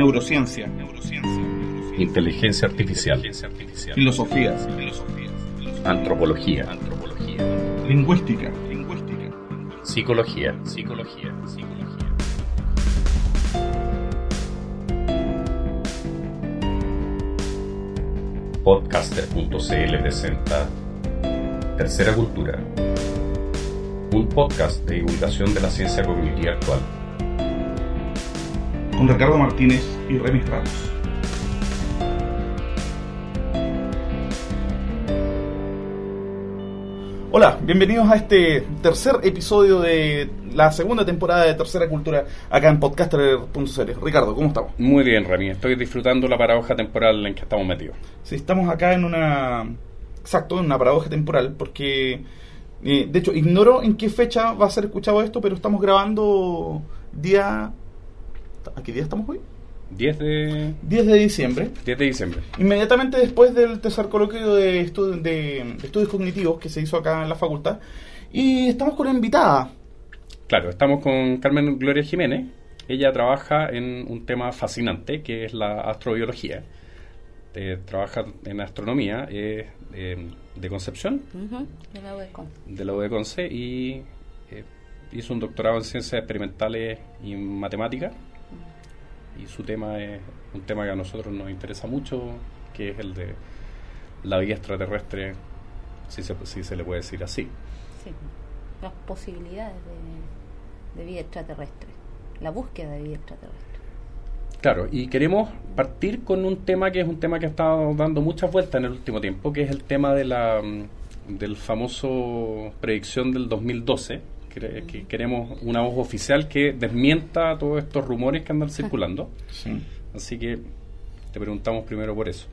Neurociencia. Inteligencia artificial. Filosofía. Antropología. Lingüística. Psicología. Psicología. Podcaster.cl presenta Tercera Cultura, un podcast de divulgación de la ciencia cognitiva actual. Con Ricardo Martínez y Remis Ramos. Hola, bienvenidos a este tercer episodio de la segunda temporada de Tercera Cultura acá en podcaster.cl. Ricardo, ¿cómo estamos? Muy bien, Rami. Estoy disfrutando la paradoja temporal en que estamos metidos. Sí, estamos acá en una... Exacto, en una paradoja temporal porque... eh, de hecho, ignoro en qué fecha va a ser escuchado esto, pero estamos grabando día... ¿A qué día estamos hoy? 10 de, 10 de diciembre. 10 de diciembre. Inmediatamente después del tercer coloquio de, estu- de estudios cognitivos que se hizo acá en la facultad. Y estamos con una invitada. Claro, estamos con Carmen Gloria Jiménez. Ella trabaja en un tema fascinante que es la astrobiología. Eh, trabaja en astronomía, eh, de Concepción, de la UECON. de la UDECONCE, y eh, hizo un doctorado en ciencias experimentales y matemáticas. Y su tema es un tema que a nosotros nos interesa mucho, que es el de la vida extraterrestre, si se, si se le puede decir así. Sí, las posibilidades de, de vida extraterrestre, la búsqueda de vida extraterrestre. Claro, y queremos partir con un tema que es un tema que ha estado dando muchas vueltas en el último tiempo, que es el tema de la mm, del famoso predicción del 2012. Que, que queremos una voz oficial que desmienta todos estos rumores que andan circulando. Sí. Así que te preguntamos primero por eso.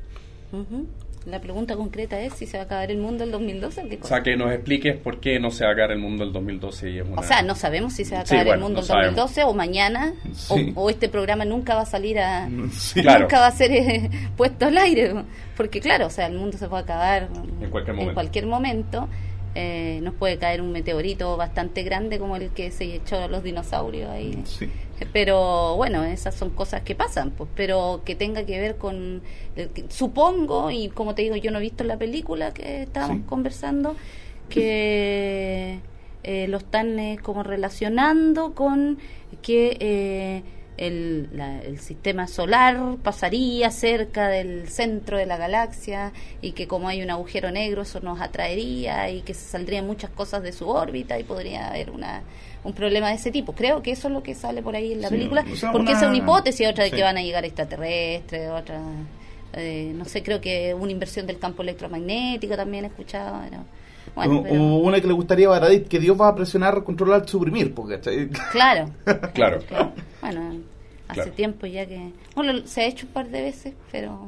Ujú. La pregunta concreta es si se va a acabar el mundo el 2012 o sea, que nos expliques por qué no se va a acabar el mundo el 2012 y es una... O sea, no sabemos si se va a Sí, acabar bueno, el mundo no el sabemos. 2012 o mañana, Sí. o, o este programa nunca va a salir a... Sí. Claro. Nunca va a ser eh, puesto al aire, porque claro, o sea, el mundo se puede acabar En cualquier momento. cualquier momento. Eh, nos puede caer un meteorito bastante grande como el que se echó a los dinosaurios ahí. Sí. Pero bueno, esas son cosas que pasan, pues, pero que tenga que ver con, eh, supongo, y como te digo, yo no he visto la película que estábamos Sí. conversando, que eh, lo están eh, como relacionando con que eh, el, la- el sistema solar pasaría cerca del centro de la galaxia y que como hay un agujero negro eso nos atraería y que se saldrían muchas cosas de su órbita y podría haber una un problema de ese tipo. Creo que eso es lo que sale por ahí en la Sí, película, o sea, porque una- esa es una hipótesis, otra de sí. que van a llegar extraterrestres, otra, eh, no sé, creo que una inversión del campo electromagnético también he escuchado. pero- bueno, o, pero- o una que le gustaría a Baradit, que Dios va a presionar, controlar, suprimir. Porque. Claro. Claro. Bueno, hace Claro. tiempo ya que... Bueno, se ha hecho un par de veces, pero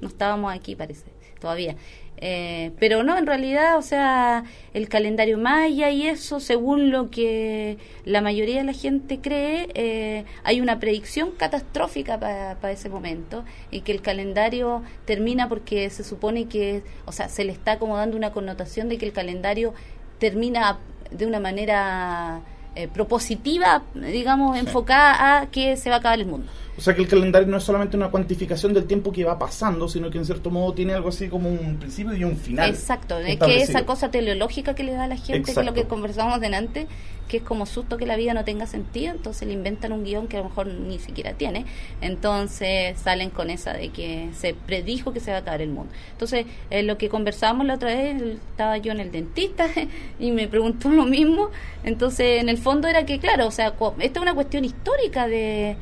no estábamos aquí, parece, todavía. Eh, pero no, en realidad, o sea, el calendario maya y eso, según lo que la mayoría de la gente cree, eh, hay una predicción catastrófica para ese momento y que el calendario termina porque se supone que, o sea, se le está como dando una connotación de que el calendario termina de una manera eh, propositiva, digamos, enfocada a que se va a acabar el mundo. O sea que el calendario no es solamente una cuantificación del tiempo que va pasando, sino que en cierto modo tiene algo así como un principio y un final. Exacto, es que esa cosa teleológica que le da a la gente, que es lo que conversábamos delante, que es como susto que la vida no tenga sentido, entonces le inventan un guion que a lo mejor ni siquiera tiene, entonces salen con esa de que se predijo que se va a acabar el mundo. Entonces, eh, lo que conversábamos la otra vez, estaba yo en el dentista y me preguntó lo mismo, entonces en el fondo era que, claro, o sea, esta es una cuestión histórica de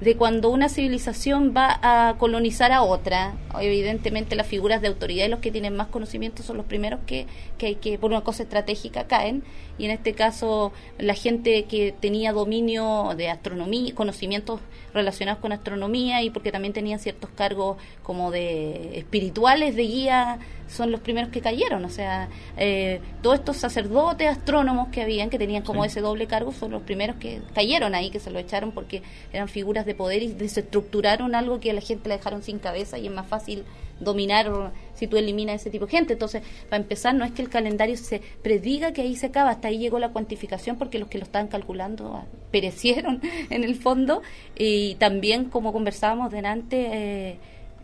de cuando una civilización va a colonizar a otra, evidentemente las figuras de autoridad y los que tienen más conocimiento son los primeros que, que hay que, por una cosa estratégica, caen, y en este caso la gente que tenía dominio de astronomía, conocimientos relacionados con astronomía y porque también tenían ciertos cargos como de espirituales, de guía, son los primeros que cayeron, o sea, eh, todos estos sacerdotes, astrónomos que habían, que tenían como Sí. ese doble cargo, son los primeros que cayeron ahí, que se lo echaron porque eran figuras de poder y desestructuraron algo que a la gente la dejaron sin cabeza y es más fácil dominar si tú eliminas ese tipo de gente. Entonces, para empezar, no es que el calendario se prediga que ahí se acaba, hasta ahí llegó la cuantificación porque los que lo estaban calculando ah, perecieron en el fondo. Y también, como conversábamos delante, eh,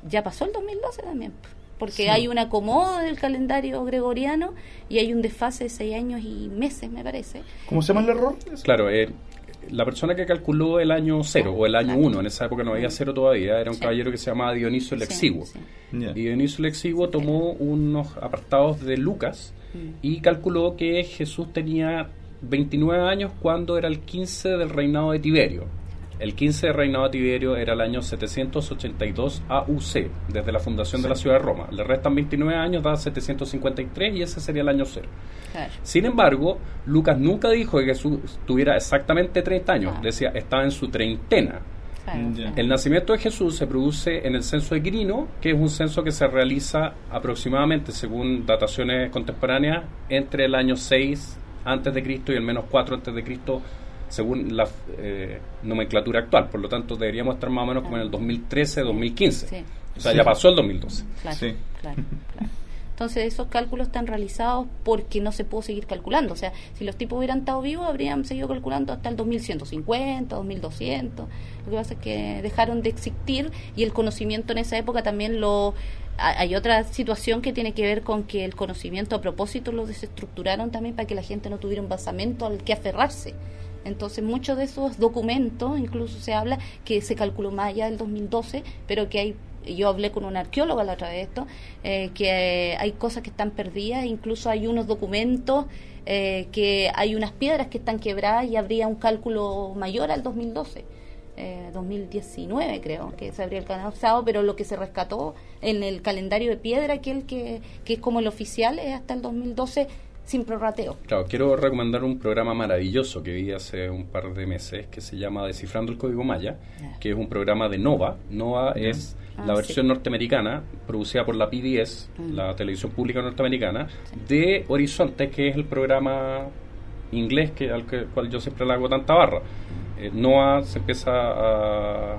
ya pasó el 2012 también porque hay un acomodo del calendario gregoriano y hay un desfase de seis años y meses, me parece. ¿Cómo se llama el error? Claro, eh, la persona que calculó el año cero o el año uno, en esa época no había cero todavía, era un caballero que se llamaba Dionisio el Exiguo. Y Dionisio el Exiguo tomó unos apartados de Lucas mm. y calculó que Jesús tenía 29 años cuando era el 15 del reinado de Tiberio. El 15 de reinado de Tiberio era el año 782 AUC, desde la fundación de la ciudad de Roma. Le restan 29 años, da 753 y ese sería el año cero. Sin embargo, Lucas nunca dijo que Jesús tuviera exactamente 30 años, decía, estaba en su treintena. El nacimiento de Jesús se produce en el censo de Quirino, que es un censo que se realiza aproximadamente, según dataciones contemporáneas, entre el año 6 antes de Cristo y el menos 4 antes de Cristo según la eh, nomenclatura actual. Por lo tanto, deberíamos estar más o menos como en el 2013-2015. O sea, ya pasó el 2012. Claro, claro, Entonces, esos cálculos están realizados porque no se pudo seguir calculando. O sea, si los tipos hubieran estado vivos, habrían seguido calculando hasta el 2150, 2200. Lo que pasa es que dejaron de existir y el conocimiento en esa época también lo hay otra situación que tiene que ver con que el conocimiento a propósito lo desestructuraron también para que la gente no tuviera un basamento al que aferrarse. Entonces, muchos de esos documentos, incluso se habla que se calculó más allá del 2012, pero que hay yo hablé con un arqueólogo la otra vez de esto, eh, que hay cosas que están perdidas, incluso hay unos documentos eh, que hay unas piedras que están quebradas y habría un cálculo mayor al 2012. 2019 eh, creo que se habría alcanzado, pero lo que se rescató en el calendario de piedra, que, el que, que es como el oficial, es hasta el 2012 sin prorrateo. Claro, quiero recomendar un programa maravilloso que vi hace un par de meses que se llama Descifrando el Código Maya, que es un programa de Nova. Nova es ah, la versión norteamericana producida por la PBS, mm. la televisión pública norteamericana, de Horizonte, que es el programa inglés que al cual yo siempre le hago tanta barra. Eh, Nova se empieza a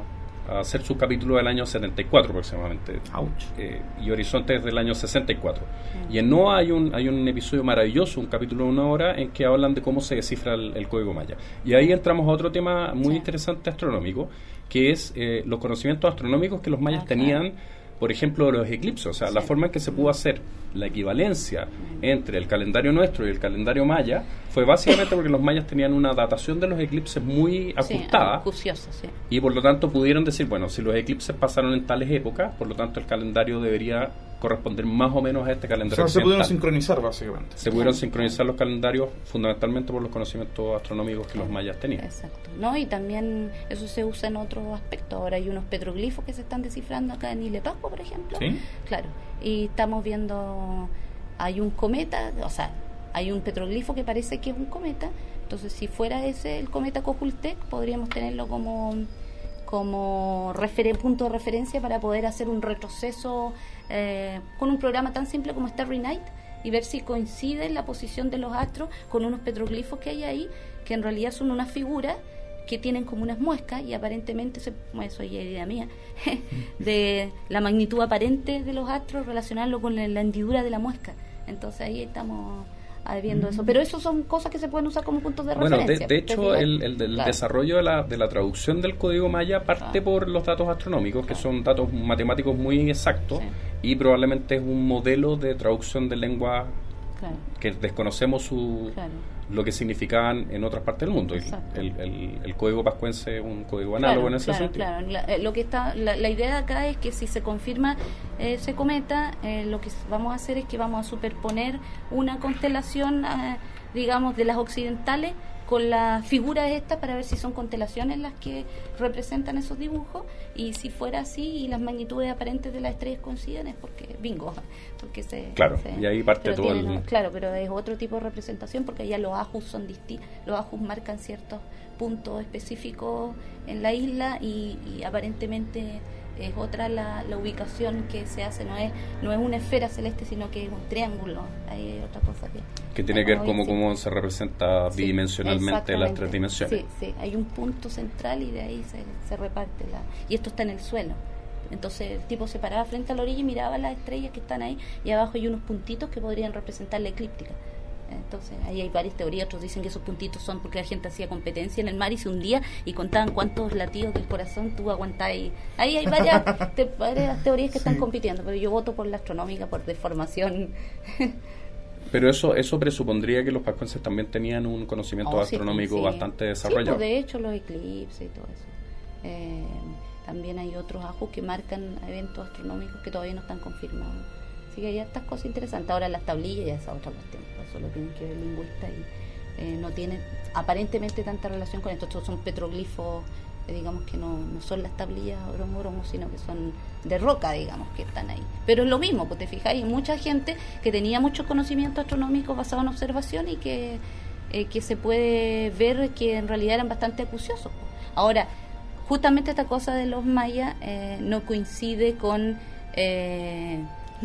a hacer su capítulo del año 74 aproximadamente. Eh, y Horizonte es del año 64. Mm. Y en NOAA hay un, hay un episodio maravilloso, un capítulo de una hora, en que hablan de cómo se descifra el, código maya. Y ahí entramos a otro tema muy interesante astronómico, que es eh, los conocimientos astronómicos que los mayas tenían por ejemplo, los eclipses. O sea, la forma en que se pudo hacer la equivalencia entre el calendario nuestro y el calendario maya fue básicamente porque los mayas tenían una datación de los eclipses muy ajustada. Sí, sí. Y por lo tanto pudieron decir, bueno, si los eclipses pasaron en tales épocas, por lo tanto el calendario debería corresponder más o menos a este calendario. se pudieron sincronizar básicamente. Se pudieron sincronizar los calendarios fundamentalmente por los conocimientos astronómicos que los mayas tenían. Exacto. ¿No? Y también eso se usa en otros aspectos. Ahora hay unos petroglifos que se están descifrando acá en Ile Pascua, por ejemplo. ¿Sí? Claro. Y estamos viendo, hay un cometa, o sea, hay un petroglifo que parece que es un cometa. Entonces, si fuera ese el cometa Cojultec, podríamos tenerlo como como punto de referencia para poder hacer un retroceso eh, con un programa tan simple como Starry Night y ver si coincide la posición de los astros con unos petroglifos que hay ahí, que en realidad son unas figuras que tienen como unas muescas y aparentemente, se, eso es idea mía, de la magnitud aparente de los astros, relacionarlo con la hendidura de la muesca. Entonces ahí estamos eso. Pero eso son cosas que se pueden usar como puntos de referencia. Bueno, de, hecho, el, desarrollo de la, de la traducción del código maya parte ah. por los datos astronómicos, que son datos matemáticos muy exactos, y probablemente es un modelo de traducción de lengua que desconocemos su, lo que significaban en otras partes del mundo. El, el, código pascuense es un código análogo en ese sentido. Claro, la, eh, lo que está, la, idea acá es que si se confirma ese cometa, eh, lo que vamos a hacer es que vamos a superponer una constelación, eh, digamos, de las occidentales con las figuras estas para ver si son constelaciones las que representan esos dibujos y si fuera así y las magnitudes aparentes de las estrellas coinciden es porque bingo porque se claro y ahí parte todo el... claro pero es otro tipo de representación porque ya los ajus son distintos los ajus marcan ciertos puntos específicos en la isla y, y aparentemente es otra la, la, ubicación que se hace, no es no es una esfera celeste, sino que es un triángulo. Hay otra cosa que... Que tiene que ver como cómo se representa bidimensionalmente las tres dimensiones. Sí, sí, hay un punto central y de ahí se, se reparte la... Y esto está en el suelo Entonces el tipo se paraba frente a la orilla y miraba las estrellas que están ahí y abajo hay unos puntitos que podrían representar la eclíptica. Entonces, ahí hay varias teorías. Otros dicen que esos puntitos son porque la gente hacía competencia en el mar y se hundía y contaban cuántos latidos del corazón tú aguantás. Ahí, ahí hay varias, varias teorías que están compitiendo, pero yo voto por la astronómica por deformación. Pero eso eso presupondría que los pascuenses también tenían un conocimiento oh, astronómico bastante desarrollado. Pues, de hecho, los eclipses y todo eso. Eh, también hay otros ajos que marcan eventos astronómicos que todavía no están confirmados. Así que hay estas cosas interesantes. Ahora las tablillas ya es otra cuestión. Eso lo tienen que ver lingüistas y eh, no tiene aparentemente tanta relación con esto. Estos son petroglifos, eh, digamos que no, no son las tablillas oromo sino que son de roca, digamos, que están ahí. Pero es lo mismo, pues te fijáis, mucha gente que tenía mucho conocimiento astronómico basado en observación y que, eh, que se puede ver que en realidad eran bastante acuciosos. Ahora, justamente esta cosa de los mayas no coincide con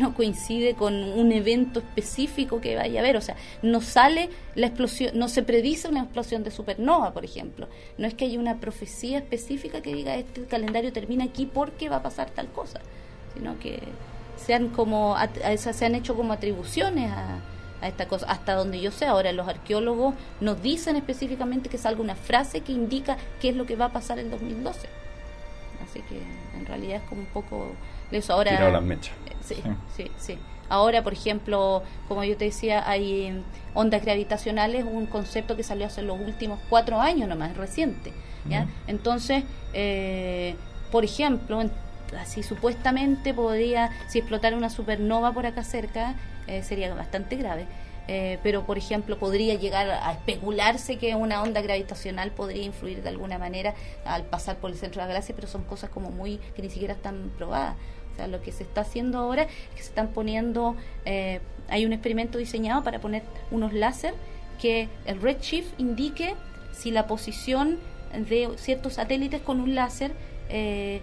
no coincide con un evento específico que vaya a haber, o sea, no sale la explosión, no se predice una explosión de supernova, por ejemplo. No es que haya una profecía específica que diga este calendario termina aquí porque va a pasar tal cosa, sino que se han como se han hecho como atribuciones a, a esta cosa, hasta donde yo sé. Ahora los arqueólogos nos dicen específicamente que salga una frase que indica qué es lo que va a pasar en 2012. Así que en realidad es como un poco eso. Ahora, las mechas. Sí, sí, sí, Ahora, por ejemplo, como yo te decía, hay ondas gravitacionales, un concepto que salió hace los últimos cuatro años nomás, reciente. ¿ya? Entonces, eh, por ejemplo, así supuestamente podría, si explotara una supernova por acá cerca, eh, sería bastante grave. Eh, pero por ejemplo podría llegar a especularse que una onda gravitacional podría influir de alguna manera al pasar por el centro de la galaxia, pero son cosas como muy que ni siquiera están probadas. Lo que se está haciendo ahora es que se están poniendo, eh, hay un experimento diseñado para poner unos láser que el redshift indique si la posición de ciertos satélites con un láser eh,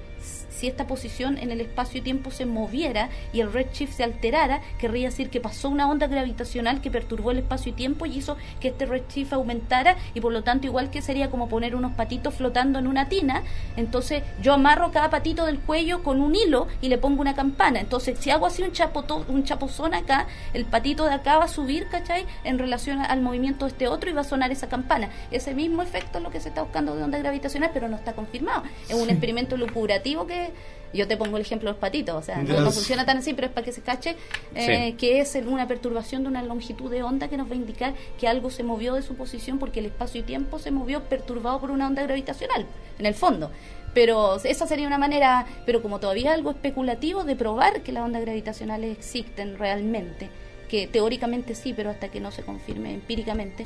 si esta posición en el espacio y tiempo se moviera y el redshift se alterara, querría decir que pasó una onda gravitacional que perturbó el espacio y tiempo y hizo que este redshift aumentara y por lo tanto igual que sería como poner unos patitos flotando en una tina, entonces yo amarro cada patito del cuello con un hilo y le pongo una campana. Entonces si hago así un, chapoto, un chapozón acá, el patito de acá va a subir, ¿cachai? En relación al movimiento de este otro y va a sonar esa campana. Ese mismo efecto es lo que se está buscando de onda gravitacional, pero no está confirmado. Es un experimento lucubrativo que yo te pongo el ejemplo de los patitos, o sea, no, funciona tan así, pero es para que se cache eh, que es una perturbación de una longitud de onda que nos va a indicar que algo se movió de su posición porque el espacio y tiempo se movió perturbado por una onda gravitacional, en el fondo. Pero esa sería una manera, pero como todavía algo especulativo de probar que las ondas gravitacionales existen realmente, que teóricamente sí, pero hasta que no se confirme empíricamente,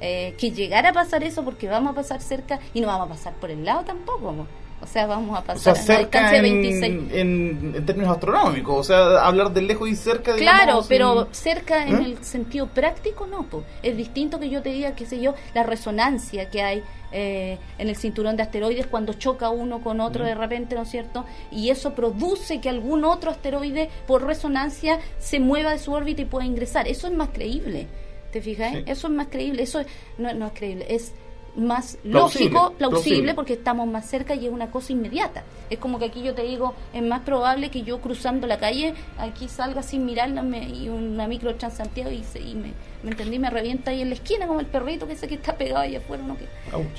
eh, que llegara a pasar eso porque vamos a pasar cerca y no vamos a pasar por el lado tampoco. O sea, vamos a pasar a cerca en, 26. En, términos astronómicos, o sea, hablar de lejos y cerca. Claro, pero cerca en ¿Eh? el sentido práctico no, pues. es distinto que yo te diga, qué sé yo, la resonancia que hay eh, en el cinturón de asteroides cuando choca uno con otro de repente, ¿no es cierto? Y eso produce que algún otro asteroide por resonancia se mueva de su órbita y pueda ingresar. Eso es más creíble, ¿te fijas? Eso es más creíble, eso no, no es creíble, es más lógico, plausible, porque estamos más cerca y es una cosa inmediata. Es como que aquí yo te digo, es más probable que yo cruzando la calle, aquí salga sin mirarla y una micro Transantiago y, y me, me entendí, me revienta ahí en la esquina como el perrito que sé que está pegado ahí afuera, ¿no? que,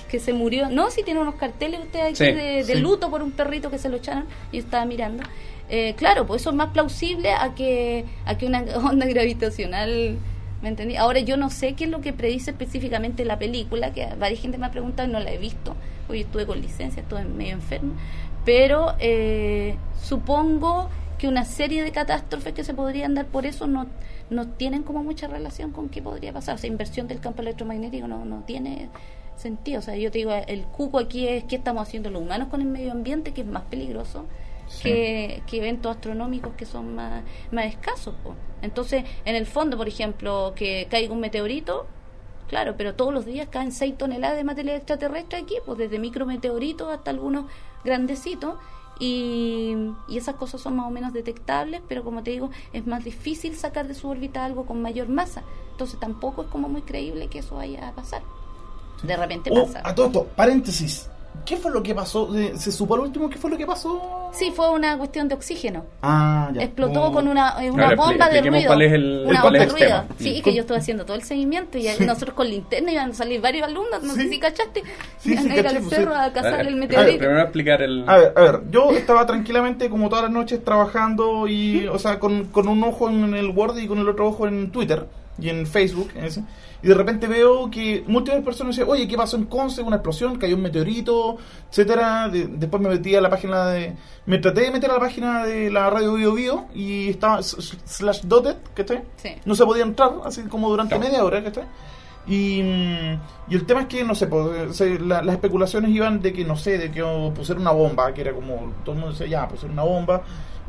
que se murió. No, si tiene unos carteles usted aquí de, luto por un perrito que se lo echaron y estaba mirando. Eh, claro, pues eso es más plausible a que, a que una onda gravitacional ¿Me entendí? Ahora yo no sé qué es lo que predice específicamente la película, que varias gente me ha preguntado y no la he visto. Hoy estuve con licencia, estuve medio enfermo. Pero eh, supongo que una serie de catástrofes que se podrían dar por eso no, no tienen como mucha relación con qué podría pasar. O sea, inversión del campo electromagnético no, no tiene sentido. O sea, yo te digo, el cuco aquí es qué estamos haciendo los humanos con el medio ambiente, que es más peligroso que, eventos astronómicos que son más, más escasos. Entonces, en el fondo, por ejemplo, que caiga un meteorito, claro, pero todos los días caen 6 toneladas de material extraterrestre aquí, pues desde micrometeoritos hasta algunos grandecitos. Y, y, esas cosas son más o menos detectables, pero como te digo, es más difícil sacar de su órbita algo con mayor masa. Entonces tampoco es como muy creíble que eso vaya a pasar. De repente oh, pasa. A todo esto, paréntesis ¿qué fue lo que pasó? Eh, ¿Se supo al último qué fue lo que pasó? Sí, fue una cuestión de oxígeno. Ah, ya. Explotó Oh. con una, eh, una bomba de ruido. cuál es el- una cuál es bomba el de ruido. tema. Sí, que yo estuve haciendo todo el seguimiento y Sí. nosotros con linterna iban a salir varios alumnos, no Sí. sé si cachaste, Sí, iban sí, a ir caché, al pues, cerro sí. a cazar A ver, el a ver, meteorito. primero explicar el... A ver, a ver, yo estaba tranquilamente como todas las noches trabajando y, o sea, con, con un ojo en el Word y con el otro ojo en Twitter y en Facebook, en ese, y de repente veo que múltiples personas dicen, oye, ¿qué pasó en Conce? Una explosión, cayó un meteorito, etcétera. De- después me metí a la página de... Me traté de meter a la página de la radio Bio Bio y estaba slash dotted, ¿cachai? Sí. No se podía entrar, así como durante Claro. media hora, ¿cachai? Y, mm, y el tema es que, no sé, pues, se- la- las especulaciones iban de que, no sé, de que oh, pusieron una bomba, que era como, todo el mundo decía, ya, pusieron una bomba.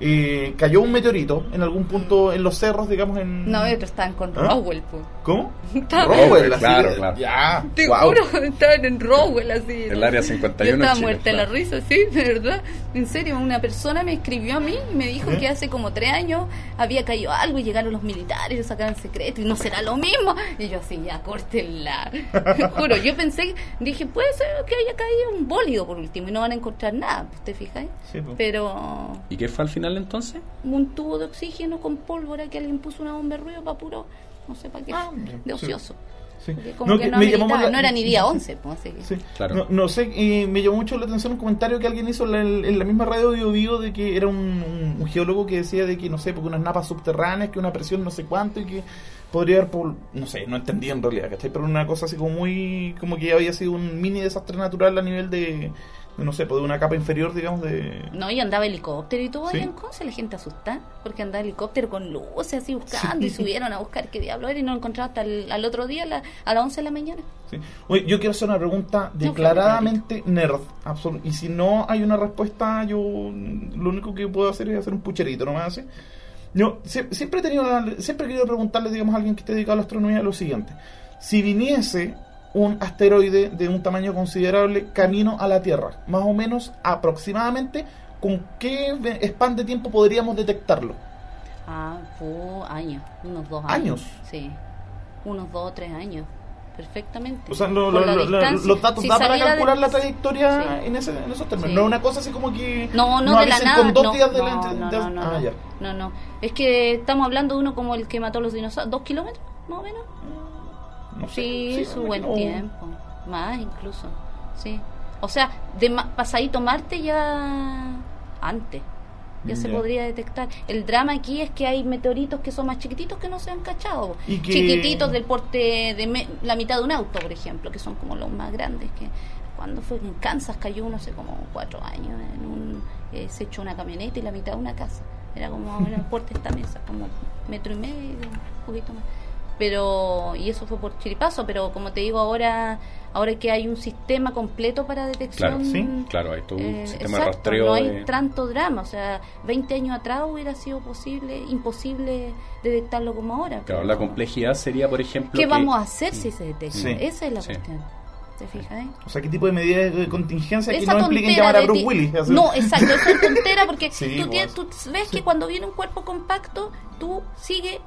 Eh, cayó un meteorito en algún punto en los cerros, digamos, en... No, pero estaban con ¿Ah? Roswell, pues. ¿Cómo? Estaban- Rowell, así Claro, de- claro. Ya, Te guau. juro, estaban en Roswell así. El área 51 Yo estaba Chile, muerta de la claro. risa, sí, de verdad. En serio, una persona me escribió a mí y me dijo ¿Eh? que hace como tres años había caído algo y llegaron los militares y lo sacaron secreto y no será lo mismo. Y yo así, ya, córtenla. Juro, yo pensé, dije, puede ser que haya caído un bólido por último y no van a encontrar nada, ¿te fijas? Sí, pues. Pero ¿Y qué fue al final entonces? un tubo de oxígeno con pólvora que alguien puso una bomba de ruido para puro, no sé para qué, Ah, de ocioso. Sí. Como que no, me llamó ameritaba, la- no era ni día 11, pues, así que- Sí. Claro. No, no sé, me llamó mucho la atención un comentario que alguien hizo en la, en la misma radio Bio Bio de que era un, un- un geólogo que decía de que, no sé, porque unas napas subterráneas, que una presión no sé cuánto y que podría haber, por, no sé, no entendí en realidad, ¿cachai? Pero una cosa así como muy, como que había sido un mini desastre natural a nivel de, de, no sé, pues de una capa inferior, digamos, de... No, y andaba helicóptero y todo Sí. ahí en Conce, la gente asustada, porque andaba helicóptero con luces así buscando Sí. y subieron a buscar qué diablo era y no lo encontraron hasta el, al otro día a, la- a las 11 de la mañana. Sí. Oye, yo quiero hacer una pregunta declaradamente nerd. absolu- y si no hay una respuesta, yo lo único que puedo hacer es hacer un pucherito, nomás así. Yo sie- siempre he tenido, la- siempre he querido preguntarle, digamos, a alguien que esté dedicado a la astronomía lo siguiente: si viniese un asteroide de un tamaño considerable camino a la Tierra, más o menos aproximadamente, ¿con qué span de tiempo podríamos detectarlo? Ah, fue años, unos dos años. ¿Años? Sí, unos dos o tres años, perfectamente. O sea, lo- lo- lo- los datos Si da para de- calcular la trayectoria Sí. en, ese, en esos términos. Sí. No es una cosa así como que. No, no, de la nada. con dos no, días de no, la. no, de- no, no, ah, no. No, no. Es que estamos hablando de uno como el que mató a los dinosaurios, dos kilómetros, más o menos. No sé, Sí, su buen tiempo. Más incluso. Sí. O sea, de ma- pasadito Marte ya antes. Ya se podría detectar. El drama aquí es que hay meteoritos que son más chiquititos que no se han cachado. Y que- Chiquititos del porte de me- la mitad de un auto, por ejemplo, que son como los más grandes. que Cuando fue en Kansas cayó uno hace como cuatro años. En un, eh, se echó una camioneta y la mitad de una casa. Era como el porte de esta mesa, como metro y medio, un poquito más pero y eso fue por chiripazo pero como te digo ahora ahora que hay un sistema completo para detección Claro, sí, claro, hay todo un eh, sistema exacto, de rastreo. no hay de- tanto drama o sea 20 años atrás hubiera sido posible imposible detectarlo como ahora Claro, pero- la complejidad sería, por ejemplo. qué que- vamos a hacer si se detecta Sí. esa es la Sí. cuestión ¿te fijas eh? O sea, ¿qué tipo de medidas de contingencia que Esa no impliquen llamar a Bruce Willis? Así. No, exacto, esa es tontera porque Sí, tú, tienes- tú ves Sí. que cuando viene un cuerpo compacto, tú sigue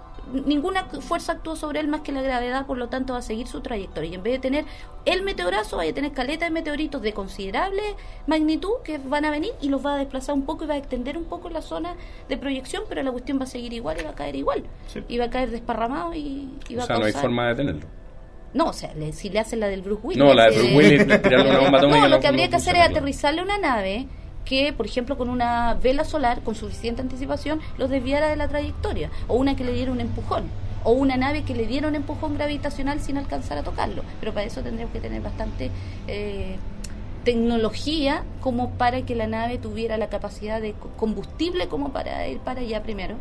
ninguna fuerza actúa sobre él más que la gravedad, por lo tanto va a seguir su trayectoria. Y en vez de tener el meteorazo, vaya a tener caleta de meteoritos de considerable magnitud que van a venir y los va a desplazar un poco y va a extender un poco la zona de proyección, pero la cuestión va a seguir igual y va a caer igual. Sí. Y va a caer desparramado y, y va O sea, a no hay forma de detenerlo. no, o sea, le- si le hacen la del Bruce Willis. No, la de ese- Bruce Willis, tirarle una bomba No, lo no- que habría no que hacer es aterrizarle una nave que, por ejemplo, con una vela solar con suficiente anticipación los desviara de la trayectoria. O una que le diera un empujón. O una nave que le diera un empujón gravitacional sin alcanzar a tocarlo. Pero para eso tendríamos que tener bastante eh, tecnología como para que la nave tuviera la capacidad de co- combustible como para ir para allá primero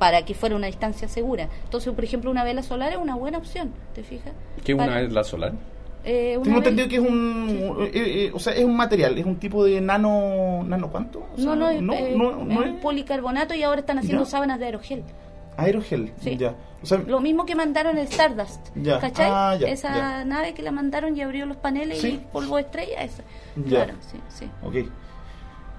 para que fuera una distancia segura. Entonces, por ejemplo, una vela solar es una buena opción, ¿te fijas? ¿Qué una Para- vez la solar? Eh, Tengo entendido que es un. eh, eh, o sea, es un material, es un tipo de nano. ¿Nano cuánto? O sea, No, no, es, no, eh, no, no es es policarbonato y ahora están haciendo ¿Ya? sábanas de aerogel. aerogel. Sí. Ya. O sea, Lo mismo que mandaron el Stardust. Ya. ¿Cachai? Ah, ya, esa nave que la mandaron y abrió los paneles Sí. y polvo de estrella, esa. Ya. Claro, sí, sí. ok.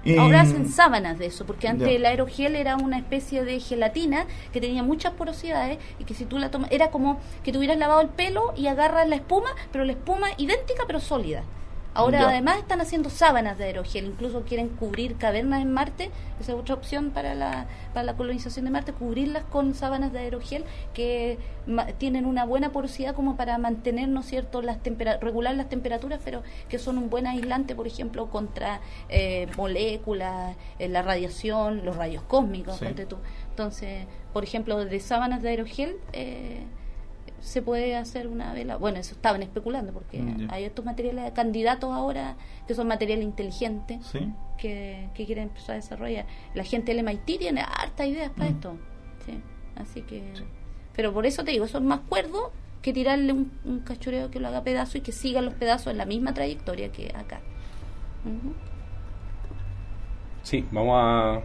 Y- Ahora hacen sábanas de eso, porque antes Ya. el aerogel era una especie de gelatina que tenía muchas porosidades y que si tú la tomas, era como que tuvieras lavado el pelo y agarras la espuma, pero la espuma idéntica pero sólida. Ahora Ya. además están haciendo sábanas de aerogel, incluso quieren cubrir cavernas en Marte, esa es otra opción para la, para la colonización de Marte, cubrirlas con sábanas de aerogel que ma- tienen una buena porosidad como para mantener, ¿no es cierto?, las regular las temperaturas, pero que son un buen aislante, por ejemplo, contra eh, moléculas, eh, la radiación, los rayos cósmicos, Sí. tú. Entonces, por ejemplo, de sábanas de aerogel... Eh, se puede hacer una vela. Bueno, eso estaban especulando porque Mm, hay estos materiales candidatos ahora que son material inteligente Sí. que, que quieren empezar a desarrollar. La gente del MIT tiene hartas ideas para Mm. esto. Sí, así que. Pero por eso te digo, eso es más cuerdo que tirarle un, un cachureo que lo haga pedazo y que sigan los pedazos en la misma trayectoria que acá. Sí, vamos a.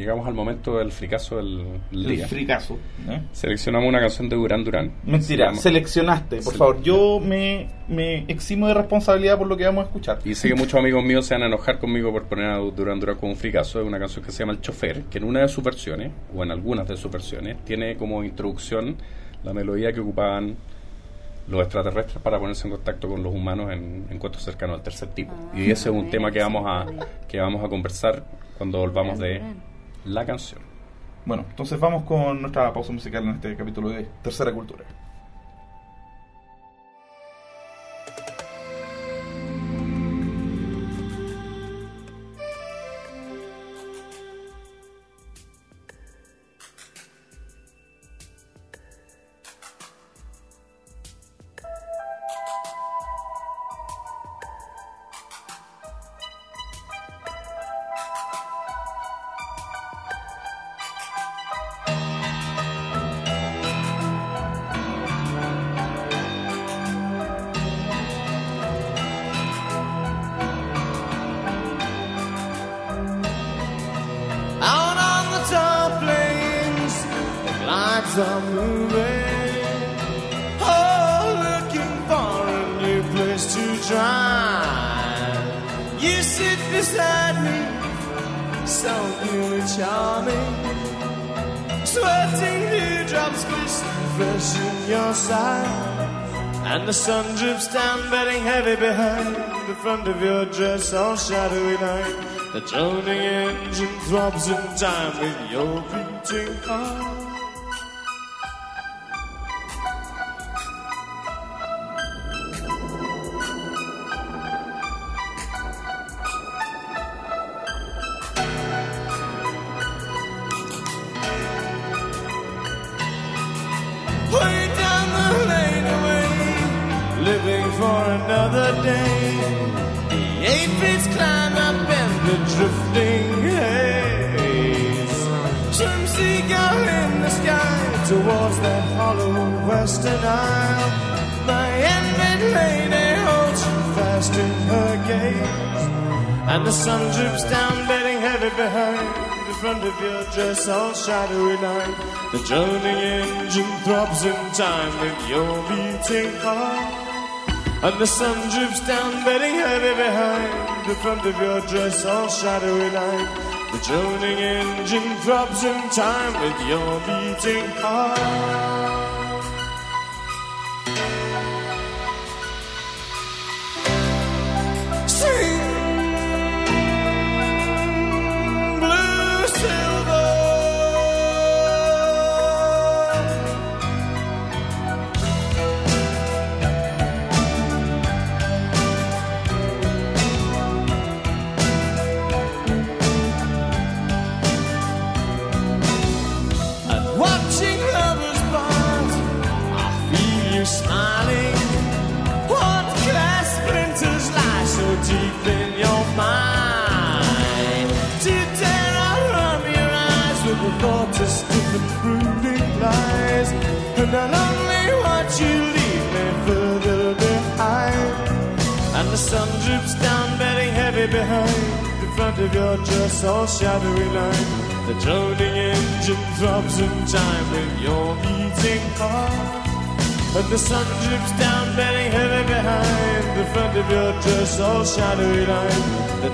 Llegamos al momento del fricazo del, del El día. fricazo. ¿eh? Seleccionamos una canción de Durán Durán. Mentira, seleccionaste, por Sele- favor. Yo me, me eximo de responsabilidad por lo que vamos a escuchar. Y sé que muchos amigos míos se van a enojar conmigo por poner a Durán Durán como un fricazo. Es una canción que se llama El Chofer, que en una de sus versiones, o en algunas de sus versiones, tiene como introducción la melodía que ocupaban los extraterrestres para ponerse en contacto con los humanos en encuentros cercanos al tercer tipo. Ah, y ese es un tema que vamos a que vamos a conversar cuando volvamos de. La canción. Bueno, entonces vamos con nuestra pausa musical en este capítulo de Tercera Cultura. Glides are moving. Oh, looking for a new place to drive. You sit beside me, so newly charming. Sweating dewdrops glisten fresh in your sight. And the sun drips down, bedding heavy behind the front of your dress, all shadowy night. The droning engine throbs in time with your beating heart. Front of your dress, all shadowy night. The droning engine throbs in time with your beating heart. And the sun drips down, bedding heavy behind the front of your dress, all shadowy night. The droning engine throbs in time with your beating heart.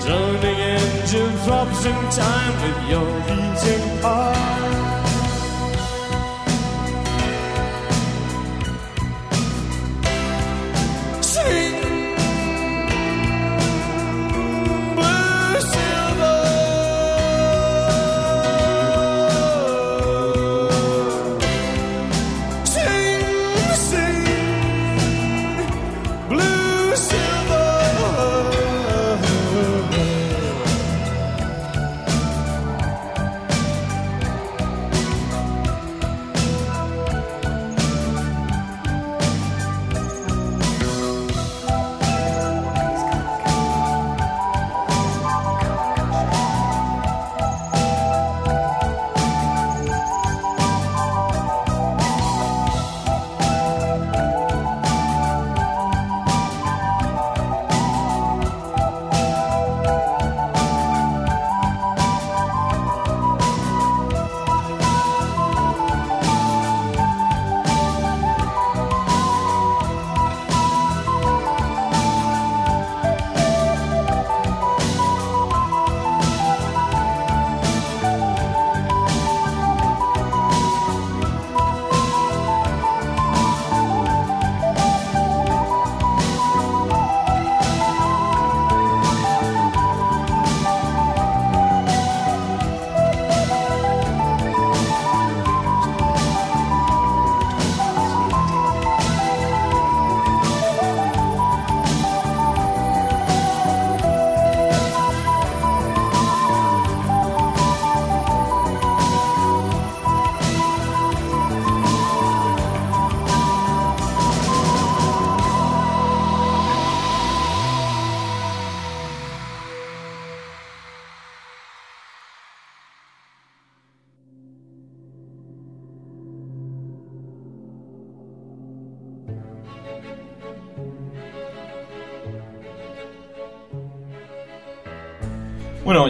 The droning engine throbs in time with your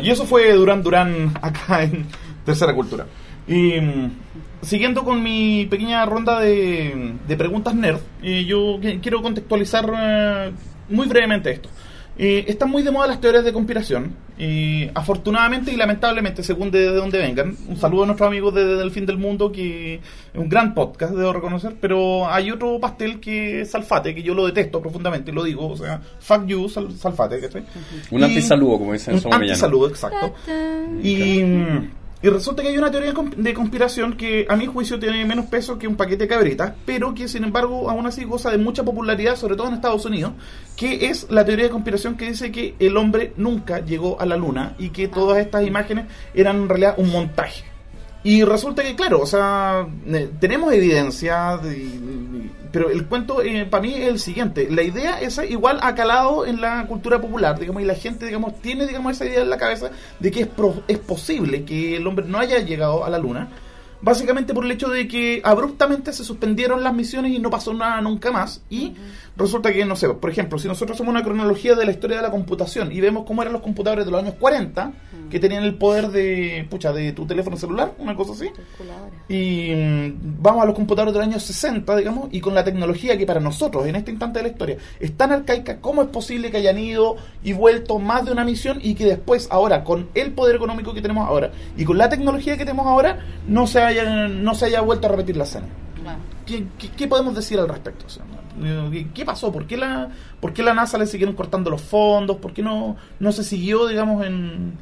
y eso fue Durán Durán acá en Tercera Cultura. Y mm, siguiendo con mi pequeña ronda de, preguntas nerd, eh, yo quiero contextualizar eh, muy brevemente esto. Eh, están muy de moda las teorías de conspiración. Y afortunadamente y lamentablemente, según de, de donde vengan, un saludo a nuestros amigos de, de Del Fin del Mundo, que es un gran podcast, debo reconocer. Pero hay otro pastel que es Salfate, que yo lo detesto profundamente, lo digo. O sea, fuck you, Sal- Salfate, ¿cachai? Un Y- antisaludo, como dicen en Un antisaludo, exacto. Y, mm, y resulta que hay una teoría de con- de conspiración que a mi juicio tiene menos peso que un paquete de cabritas, pero que sin embargo aún así goza de mucha popularidad, sobre todo en Estados Unidos, que es la teoría de conspiración que dice que el hombre nunca llegó a la luna y que todas estas imágenes eran en realidad un montaje. Y resulta que, claro, o sea, tenemos evidencia, de- de- pero el cuento eh, para mí es el siguiente. La idea esa igual ha calado en la cultura popular, digamos, y la gente, digamos, tiene, digamos, esa idea en la cabeza de que es, pro- es posible que el hombre no haya llegado a la luna. Básicamente por el hecho de que abruptamente se suspendieron las misiones y no pasó nada nunca más. Y resulta que, no sé, por ejemplo, si nosotros hacemos una cronología de la historia de la computación y vemos cómo eran los computadores de los años 40, que tenían el poder de, pucha, de tu teléfono celular, una cosa así. Y mm, vamos a los computadores de los años 60, digamos, y con la tecnología que para nosotros, en este instante de la historia, es tan arcaica, ¿cómo es posible que hayan ido y vuelto más de una misión y que después, ahora, con el poder económico que tenemos ahora y con la tecnología que tenemos ahora, no se haya, no se haya vuelto a repetir la escena? Claro. ¿Qué, qué, qué podemos decir al respecto? O sea, ¿no? ¿qué, qué pasó? ¿Por qué, la, ¿Por qué la NASA le siguieron cortando los fondos? ¿Por qué no, no se siguió, digamos, en...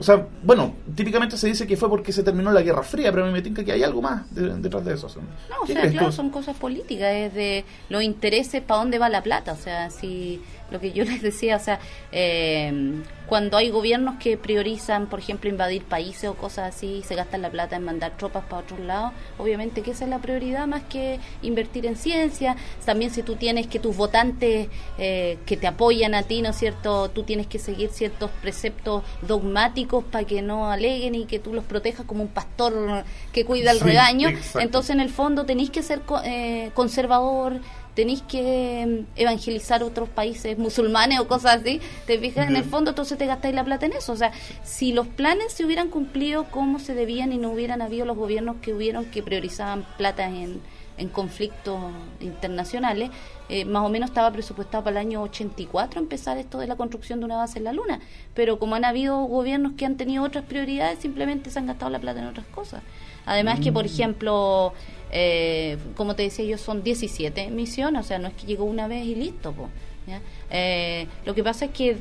O sea, bueno, típicamente se dice que fue porque se terminó la Guerra Fría, pero a mí me tinca que hay algo más de- detrás de eso. No, o ¿qué sea, claro, tú? son cosas políticas, es de los intereses, para dónde va la plata. O sea, si lo que yo les decía, o sea, eh, cuando hay gobiernos que priorizan, por ejemplo, invadir países o cosas así, y se gastan la plata en mandar tropas para otros lados, obviamente que esa es la prioridad más que invertir en ciencia. También si tú tienes que tus votantes eh, que te apoyan a ti, ¿no es cierto? Tú tienes que seguir ciertos preceptos dogmáticos para que no aleguen y que tú los protejas como un pastor que cuida el Sí, exacto. Entonces, en el fondo, tenéis que ser eh, conservador, tenéis que mm, evangelizar otros países musulmanes o cosas así. ¿Te fijas? En el fondo, entonces te gastáis la plata en eso. O sea, si los planes se hubieran cumplido como se debían y no hubieran habido los gobiernos que hubieron que priorizaban plata en, en conflictos internacionales, eh, más o menos estaba presupuestado para el año 84 empezar esto de la construcción de una base en la Luna. Pero como han habido gobiernos que han tenido otras prioridades, simplemente se han gastado la plata en otras cosas. Además que, por ejemplo, eh, como te decía yo, son 17 misiones, o sea, no es que llegó una vez y listo. po, ¿ya? Eh, lo que pasa es que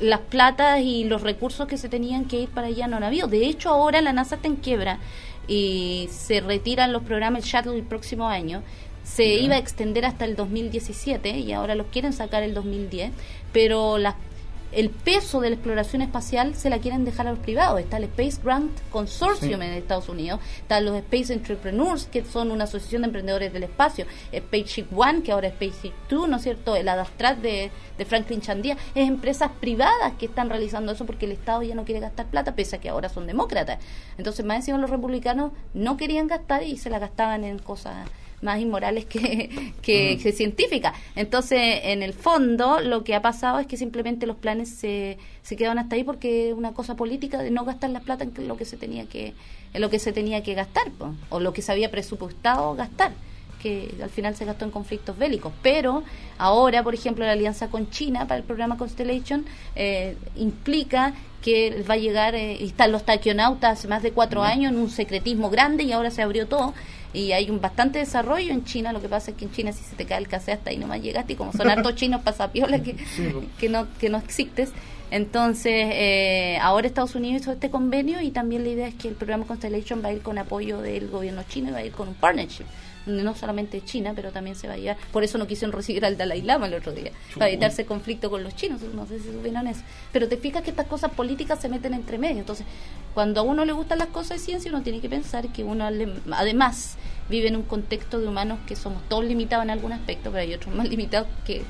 las platas y los recursos que se tenían que ir para allá no han habido. De hecho, ahora la NASA está en quiebra y se retiran los programas Shuttle el próximo año. Se iba a extender hasta el 2017 y ahora los quieren sacar el 2010, pero las el peso de la exploración espacial se la quieren dejar a los privados. Está el Space Grant Consortium Sí. en Estados Unidos, están los Space Entrepreneurs, que son una asociación de emprendedores del espacio, Spaceship One, que ahora es Spaceship Two, ¿no es cierto? El Adastrat de, de Franklin Chandía, es empresas privadas que están realizando eso porque el Estado ya no quiere gastar plata, pese a que ahora son demócratas. Entonces, más encima los republicanos no querían gastar y se la gastaban en cosas más inmorales que, que, que científicas. Entonces, en el fondo, lo que ha pasado es que simplemente los planes se, se quedan hasta ahí porque es una cosa política de no gastar la plata en lo que se tenía que en lo que se tenía que gastar po, o lo que se había presupuestado gastar que al final se gastó en conflictos bélicos. Pero ahora, por ejemplo, la alianza con China para el programa Constellation eh, implica que va a llegar, eh, y están los taquionautas hace más de cuatro años en un secretismo grande y ahora se abrió todo. Y hay un bastante desarrollo en China. Lo que pasa es que en China si se te cae el cassette hasta ahí nomás llegaste. Y como son hartos chinos pasapiola que, Sí, que, no, que no existes. Entonces, eh, ahora Estados Unidos hizo este convenio y también la idea es que el programa Constellation va a ir con apoyo del gobierno chino y va a ir con un partnership. No solamente China, pero también se va a llevar. Por eso no quisieron recibir al Dalai Lama el otro día, para evitarse conflicto con los chinos. No sé si supieron eso. Pero te fijas que estas cosas políticas se meten entre medio. Entonces, cuando a uno le gustan las cosas de ciencia, uno tiene que pensar que uno, además, vive en un contexto de humanos que somos todos limitados en algún aspecto, pero hay otros más limitados que,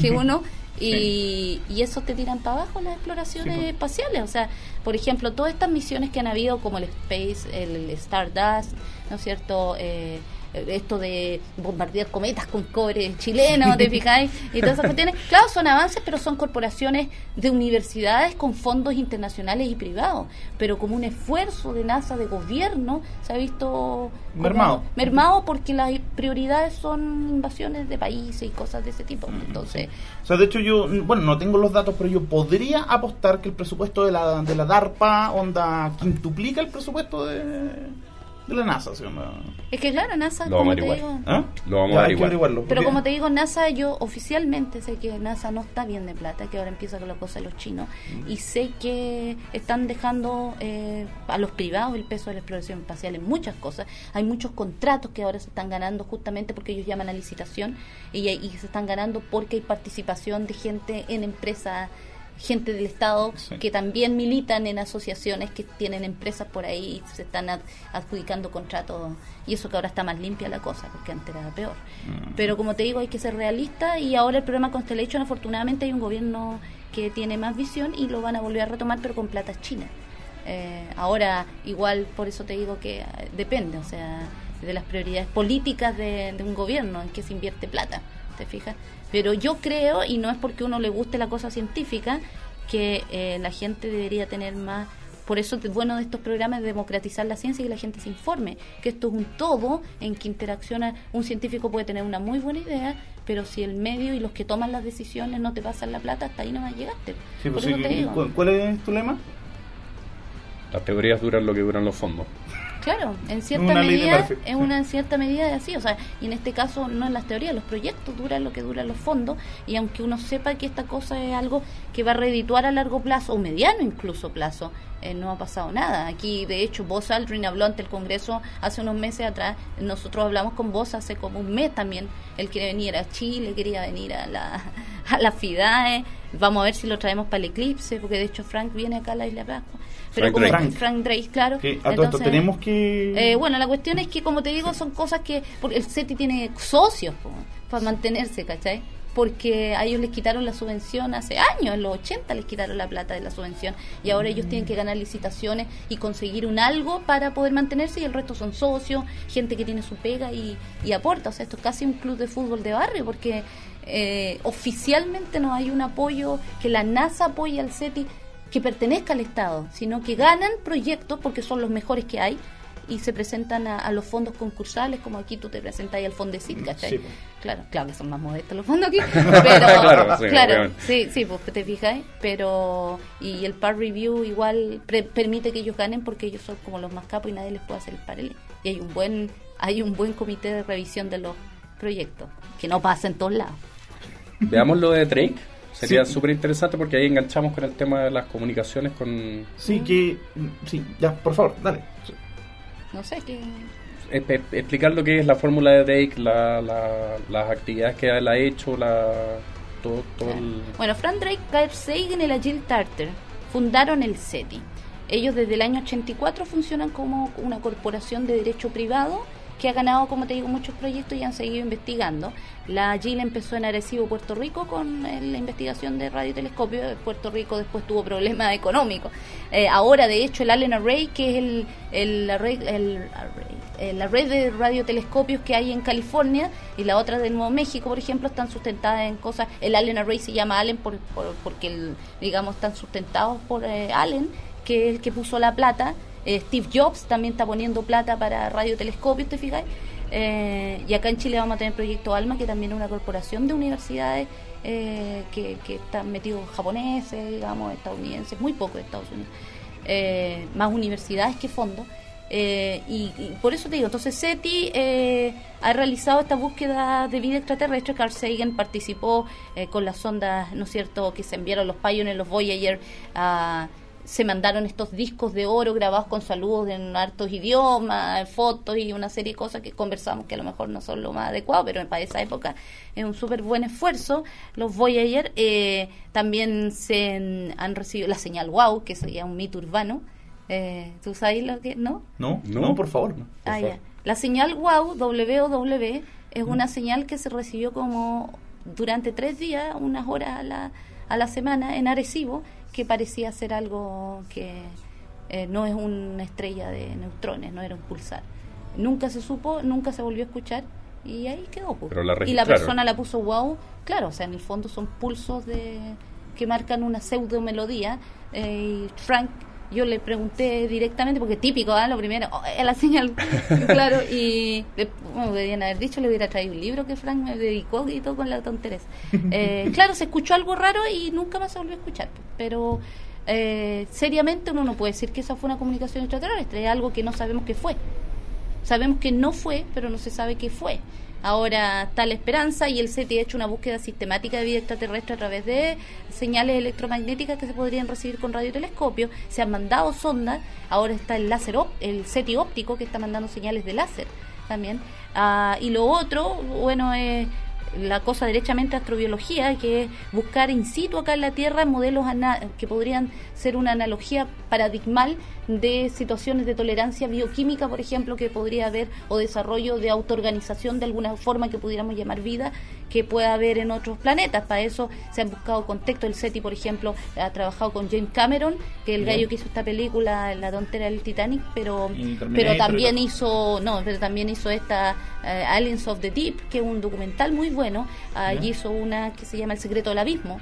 que uno. Y, y eso te tiran para abajo las exploraciones Sí, pues. espaciales. O sea, por ejemplo, todas estas misiones que han habido, como el Space, el, el Stardust, ¿no es cierto? Eh, esto de bombardear cometas con cobre chileno, ¿te fijáis? Y todas esas cuestiones. Claro, son avances, pero son corporaciones de universidades con fondos internacionales y privados. Pero como un esfuerzo de NASA, de gobierno, se ha visto Mermado. mermado porque las prioridades son invasiones de países y cosas de ese tipo. Entonces, O sea, de hecho yo, bueno, no tengo los datos, pero yo podría apostar que el presupuesto de la, de la DARPA, onda, quintuplica el presupuesto de, de la NASA, ¿sí? onda? es que claro, NASA, Lo vamos a averiguar. digo, ¿Ah? Lo vamos a Ya, averiguar. averiguarlo, Pero como te digo, NASA, yo oficialmente sé que NASA no está bien de plata, que ahora empieza con la cosa de los chinos, y sé que están dejando eh, a los privados el peso de la exploración espacial en muchas cosas. Hay muchos contratos que ahora se están ganando justamente porque ellos llaman a licitación y, y se están ganando porque hay participación de gente en empresas gente del Estado Sí. que también militan en asociaciones que tienen empresas por ahí y se están ad- adjudicando contratos. Y eso que ahora está más limpia la cosa porque antes era peor. Pero como te digo hay que ser realista y ahora el programa Constellation afortunadamente hay un gobierno que tiene más visión y lo van a volver a retomar pero con plata china. Eh, ahora igual por eso te digo que eh, depende o sea de las prioridades políticas de, de un gobierno en que se invierte plata te fijas pero yo creo y no es porque uno le guste la cosa científica que eh, la gente debería tener más por eso es bueno de estos programas es democratizar la ciencia y que la gente se informe, que esto es un todo en que interacciona, un científico puede tener una muy buena idea, pero si el medio y los que toman las decisiones no te pasan la plata, hasta ahí no más llegaste. Sí, por pues, eso sí, te digo. ¿cu- ¿Cuál es tu lema? Las teorías duran lo que duran los fondos. Claro, en cierta Una medida, sí. una en cierta medida es así, o sea, y en este caso no en las teorías, los proyectos duran lo que duran los fondos, y aunque uno sepa que esta cosa es algo que va a redituar a largo plazo, o mediano incluso plazo, eh, no ha pasado nada. Aquí, de hecho, Buzz Aldrin habló ante el Congreso hace unos meses atrás, nosotros hablamos con Buzz hace como un mes también, él quiere venir a Chile, quería venir a la, a la FIDAE, vamos a ver si lo traemos para el eclipse, porque de hecho Frank viene acá a la Isla Pascua. Pero Frank como Drake. Frank Drake, claro. Que a todo esto Entonces- tenemos que... eh, bueno, la cuestión es que, como te digo, son cosas que. Porque el CETI tiene socios po, para mantenerse, ¿cachai? Porque a ellos les quitaron la subvención hace años, en los 80 les quitaron la plata de la subvención y ahora ellos tienen que ganar licitaciones y conseguir un algo para poder mantenerse y el resto son socios, gente que tiene su pega y, y aporta. O sea, esto es casi un club de fútbol de barrio porque eh, oficialmente no hay un apoyo que la NASA apoye al CETI que pertenezca al Estado, sino que ganan proyectos porque son los mejores que hay y se presentan a, a los fondos concursales, como aquí tú te presentas ahí al Fondesit, ¿cachai? Sí, pues. Claro, claro que son más modestos los fondos aquí, pero Claro, sí, claro, sí, sí, pues te fijáis, pero y el par review igual pre- permite que ellos ganen porque ellos son como los más capos y nadie les puede hacer el paralelo. Y hay un buen hay un buen comité de revisión de los proyectos, que no pasa en todos lados. Veamos lo de Drake. Sería Sí. súper interesante porque ahí enganchamos con el tema de las comunicaciones con... Sí, que... Sí, ya, por favor, dale. No sé qué explicar lo que es la fórmula de Drake, la, la- las actividades que él ha hecho, la, todo, todo el... Bueno, Frank Drake, Carl Sagan y la Jill Tarter fundaron el SETI. Ellos desde el año 84 funcionan como una corporación de derecho privado que ha ganado, como te digo, muchos proyectos y han seguido investigando. La Jill empezó en Arecibo, Puerto Rico, con eh, la investigación de radiotelescopio. Puerto Rico después tuvo problemas económicos. Eh, ahora, de hecho, el Allen Array, que es el, el, el eh, la red de radiotelescopios que hay en California y la otra de Nuevo México, por ejemplo, están sustentadas en cosas. El Allen Array se llama Allen por, por- porque, el- digamos, están sustentados por eh, Allen, que es el que puso la plata. Eh, Steve Jobs también está poniendo plata para radiotelescopios, ¿te fijáis? Eh, y acá en Chile vamos a tener Proyecto Alma, que también es una corporación de universidades eh, que, están metidos japoneses, digamos, estadounidenses, muy poco de Estados Unidos, eh, más universidades que fondos. Eh, y, y por eso te digo, entonces SETI eh, ha realizado esta búsqueda de vida extraterrestre. Carl Sagan participó eh, con las sondas, ¿no es cierto?, que se enviaron los Pioneer, los Voyager, a se mandaron estos discos de oro grabados con saludos en hartos idiomas, fotos y una serie de cosas que conversamos que a lo mejor no son lo más adecuado, pero para esa época es un súper buen esfuerzo. Los Voyager eh, también se han- recibido la señal WOW, que sería un mito urbano. Eh, ¿Tú sabes lo que? ¿No? No, No. no, por favor. no. Ah, favor. ya. La señal WOW, WOW, es una señal que se recibió como durante tres días, unas horas a la, a la semana en Arecibo, que parecía ser algo que eh, no es una estrella de neutrones, no era un pulsar. nunca se supo, nunca se volvió a escuchar y ahí quedó. Pero la y la persona la puso wow, claro, o sea, en el fondo son pulsos de que marcan una pseudo melodía. Eh, y Frank, yo le pregunté directamente, porque típico, ¿ah? lo primero, oh, es la señal, claro, y le, bueno, deberían haber dicho, le hubiera traído un libro que Frank me dedicó y todo con la tontería. Eh, claro, se escuchó algo raro y nunca más se volvió a escuchar, pero eh, seriamente uno no puede decir que esa fue una comunicación extraterrestre, es algo que no sabemos qué fue. Sabemos que no fue, pero no se sabe qué fue. Ahora está la esperanza y el SETI ha hecho una búsqueda sistemática de vida extraterrestre a través de señales electromagnéticas que se podrían recibir con radiotelescopio. Se han mandado sondas, ahora está el láser el SETI óptico que está mandando señales de láser también. Ah, y lo otro, bueno, es la cosa derechamente astrobiología, que es buscar in situ acá en la Tierra modelos que podrían ser una analogía paradigmal de situaciones de tolerancia bioquímica, por ejemplo, que podría haber, o desarrollo de autoorganización de alguna forma que pudiéramos llamar vida, que pueda haber en otros planetas. Para eso se han buscado contextos. El SETI, por ejemplo, ha trabajado con James Cameron, que es el gallo que hizo esta película, La tontera del Titanic, pero, pero también hizo, no, pero también hizo esta eh, Aliens of the Deep, que es un documental muy bueno. Allí hizo una que se llama El secreto del abismo.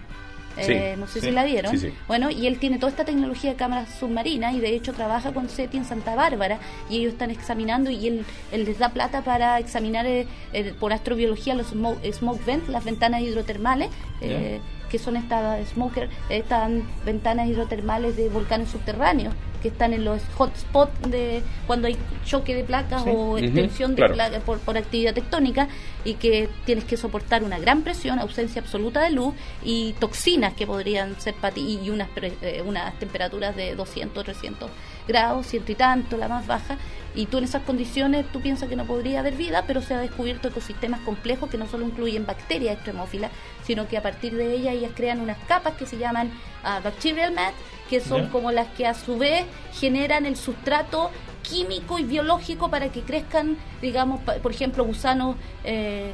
Sí, Eh, no sé sí, si la vieron. sí. Bueno, y él tiene toda esta tecnología de cámaras submarinas y de hecho trabaja con SETI en Santa Bárbara y ellos están examinando y él, él les da plata para examinar eh, eh, por astrobiología los smoke, smoke vents, las ventanas hidrotermales, eh, que son estas smoker, estas ventanas hidrotermales de volcanes subterráneos que están en los hotspots de cuando hay choque de placas Sí. o extensión de claro. placas por, por actividad tectónica y que tienes que soportar una gran presión, ausencia absoluta de luz y toxinas que podrían ser para ti y unas, pre- eh, unas temperaturas de 200, 300 grados, ciento y tanto, la más baja, y tú en esas condiciones tú piensas que no podría haber vida, pero se ha descubierto ecosistemas complejos que no solo incluyen bacterias extremófilas, sino que a partir de ellas ellas crean unas capas que se llaman ah, bacterial mat, que son como las que a su vez generan el sustrato químico y biológico para que crezcan, digamos, pa- por ejemplo, gusanos eh,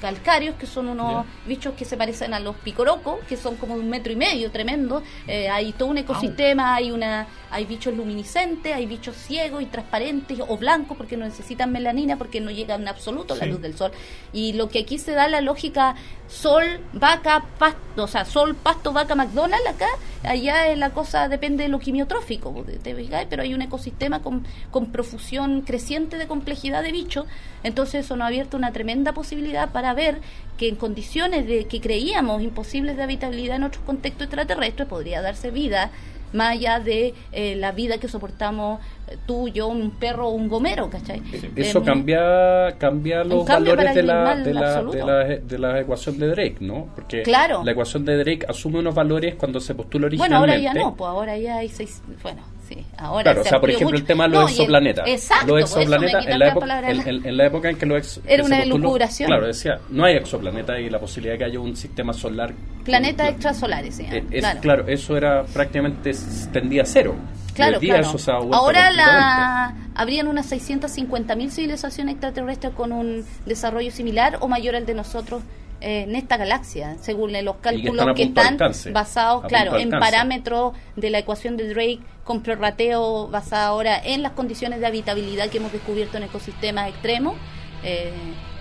calcáreos, que son unos bichos que se parecen a los picorocos, que son como de un metro y medio, tremendo. Eh, hay todo un ecosistema, hay una hay bichos luminiscentes, hay bichos ciegos y transparentes o blancos porque no necesitan melanina porque no llega en absoluto la luz del sol. Y lo que aquí se da la lógica sol, vaca, pasto, o sea, sol, pasto, vaca, McDonald's acá, allá es la cosa depende de lo quimiotrófico, ¿te- te fijáis? pero hay un ecosistema con, con profusión creciente de complejidad de bichos, entonces eso nos ha abierto una tremenda posibilidad para ver que en condiciones de que creíamos imposibles de habitabilidad en otros contextos extraterrestres podría darse vida más allá de eh, la vida que soportamos eh, tú, yo, un perro o un gomero, ¿cachai? Eso Eh, cambia cambia los valores de la, de, la, de, la, de la ecuación de Drake, ¿no? Porque Claro. la ecuación de Drake asume unos valores cuando se postula Bueno, ahora originalmente. ya no, pues ahora ya hay seis. Bueno, sí, ahora Claro, o se sea, por ejemplo, mucho. el tema de los No, y el- exoplanetas. exacto, los exoplanetas, en la, época, en, en- en la época en que, lo ex, Era que una elucubración. Claro, decía, no hay exoplanetas y la posibilidad de que haya un sistema solar. Planetas extrasolares, se llaman, Eh, es- claro. claro. eso era prácticamente tendía a cero. Claro, día claro. Ahora la, habrían unas 650.000 civilizaciones extraterrestres con un desarrollo similar o mayor al de nosotros eh, en esta galaxia, según los cálculos están que están alcance, basados, a claro, en parámetros de la ecuación de Drake con prorrateo basada ahora en las condiciones de habitabilidad que hemos descubierto en ecosistemas extremos. Eh,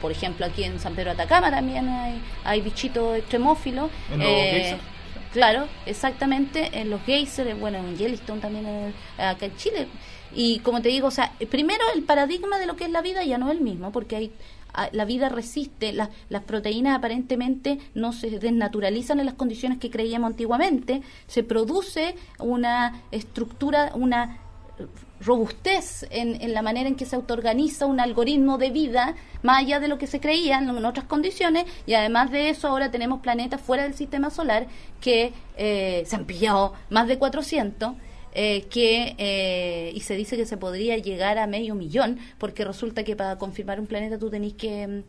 por ejemplo, aquí en San Pedro de Atacama también hay, hay bichitos extremófilos. ¿En los Eh, geysers? Claro, exactamente, en los geysers, bueno, en Yellowstone también, en- acá en Chile. Y como te digo, o sea, primero el paradigma de lo que es la vida ya no es el mismo, porque hay la vida resiste, la- las proteínas aparentemente no se desnaturalizan en las condiciones que creíamos antiguamente, se produce una estructura, una robustez en, en la manera en que se autoorganiza un algoritmo de vida más allá de lo que se creía en, en otras condiciones y además de eso ahora tenemos planetas fuera del sistema solar que eh, se han pillado más de 400 eh, que eh, y se dice que se podría llegar a medio millón porque resulta que para confirmar un planeta tú tenés que mm,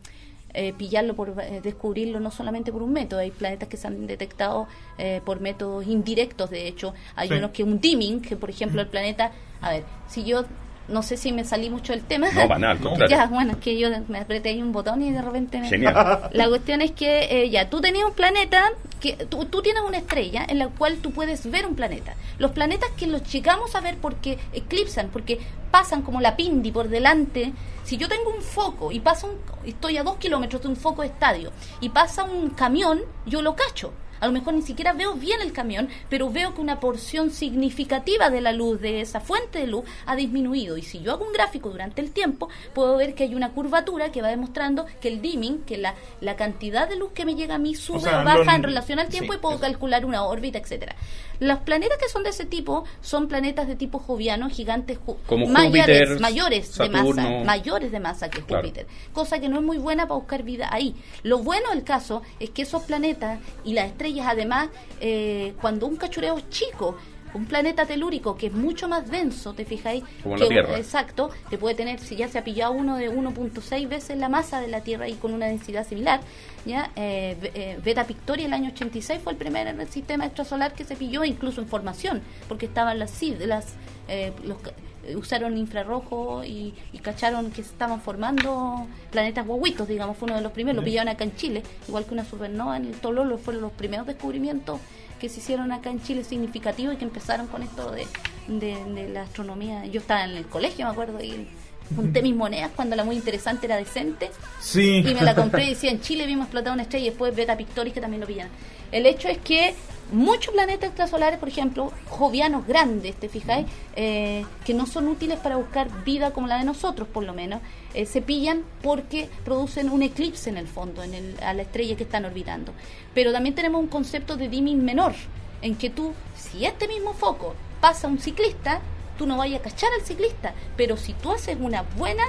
eh, pillarlo por eh, descubrirlo no solamente por un método hay planetas que se han detectado eh, por métodos indirectos de hecho hay Sí. unos que un dimming que por ejemplo el planeta a ver si yo no sé si me salí mucho del tema. No, para nada, al contrario. Ya, bueno, es que yo me apreté ahí un botón y de repente me... Genial. La cuestión es que eh, ya, tú tenías un planeta, que tú, tú tienes una estrella en la cual tú puedes ver un planeta. Los planetas que los llegamos a ver porque eclipsan, porque pasan como la pindi por delante. Si yo tengo un foco y pasa un, estoy a dos kilómetros de un foco de estadio y pasa un camión, yo lo cacho. A lo mejor ni siquiera veo bien el camión, pero veo que una porción significativa de la luz, de esa fuente de luz, ha disminuido. Y si yo hago un gráfico durante el tiempo, puedo ver que hay una curvatura que va demostrando que el dimming, que la, la cantidad de luz que me llega a mí sube o, sea, baja en relación al tiempo sí, y puedo eso. calcular una órbita, etcétera. Los planetas que son de ese tipo son planetas de tipo joviano, gigantes, ju- Como mayores, Júpiter, mayores de masa, mayores de masa que Claro. Júpiter, cosa que no es muy buena para buscar vida ahí. Lo bueno del caso es que esos planetas y las estrellas, además, eh, cuando un cachureo es chico, un planeta telúrico que es mucho más denso, ¿te fijáis? Como que la Tierra. Exacto, que puede tener, si ya se ha pillado uno de 1.6 veces la masa de la Tierra y con una densidad similar, ya eh, eh, Beta Pictoria el año 86 fue el primer en el sistema extrasolar que se pilló, incluso en formación, porque estaban las, CID, las eh, los eh, usaron infrarrojo y, y cacharon que se estaban formando planetas guaguitos, digamos, fue uno de los primeros, lo pillaron acá en Chile, igual que una supernova en el Tololo, fueron los primeros descubrimientos que se hicieron acá en Chile significativos y que empezaron con esto de, de, de la astronomía. Yo estaba en el colegio, me acuerdo, y junté mis monedas cuando la muy interesante era decente Sí. y me la compré y decía en Chile vimos explotar una estrella y después Beta Pictoris que también lo pillan. El hecho es que muchos planetas extrasolares, por ejemplo, jovianos grandes, ¿te fijáis? Eh, que no son útiles para buscar vida como la de nosotros, por lo menos, eh, se pillan porque producen un eclipse en el fondo, en el, a la estrella que están orbitando. Pero también tenemos un concepto de dimming menor, en que tú, si este mismo foco pasa un ciclista, tú no vayas a cachar al ciclista, pero si tú haces una buena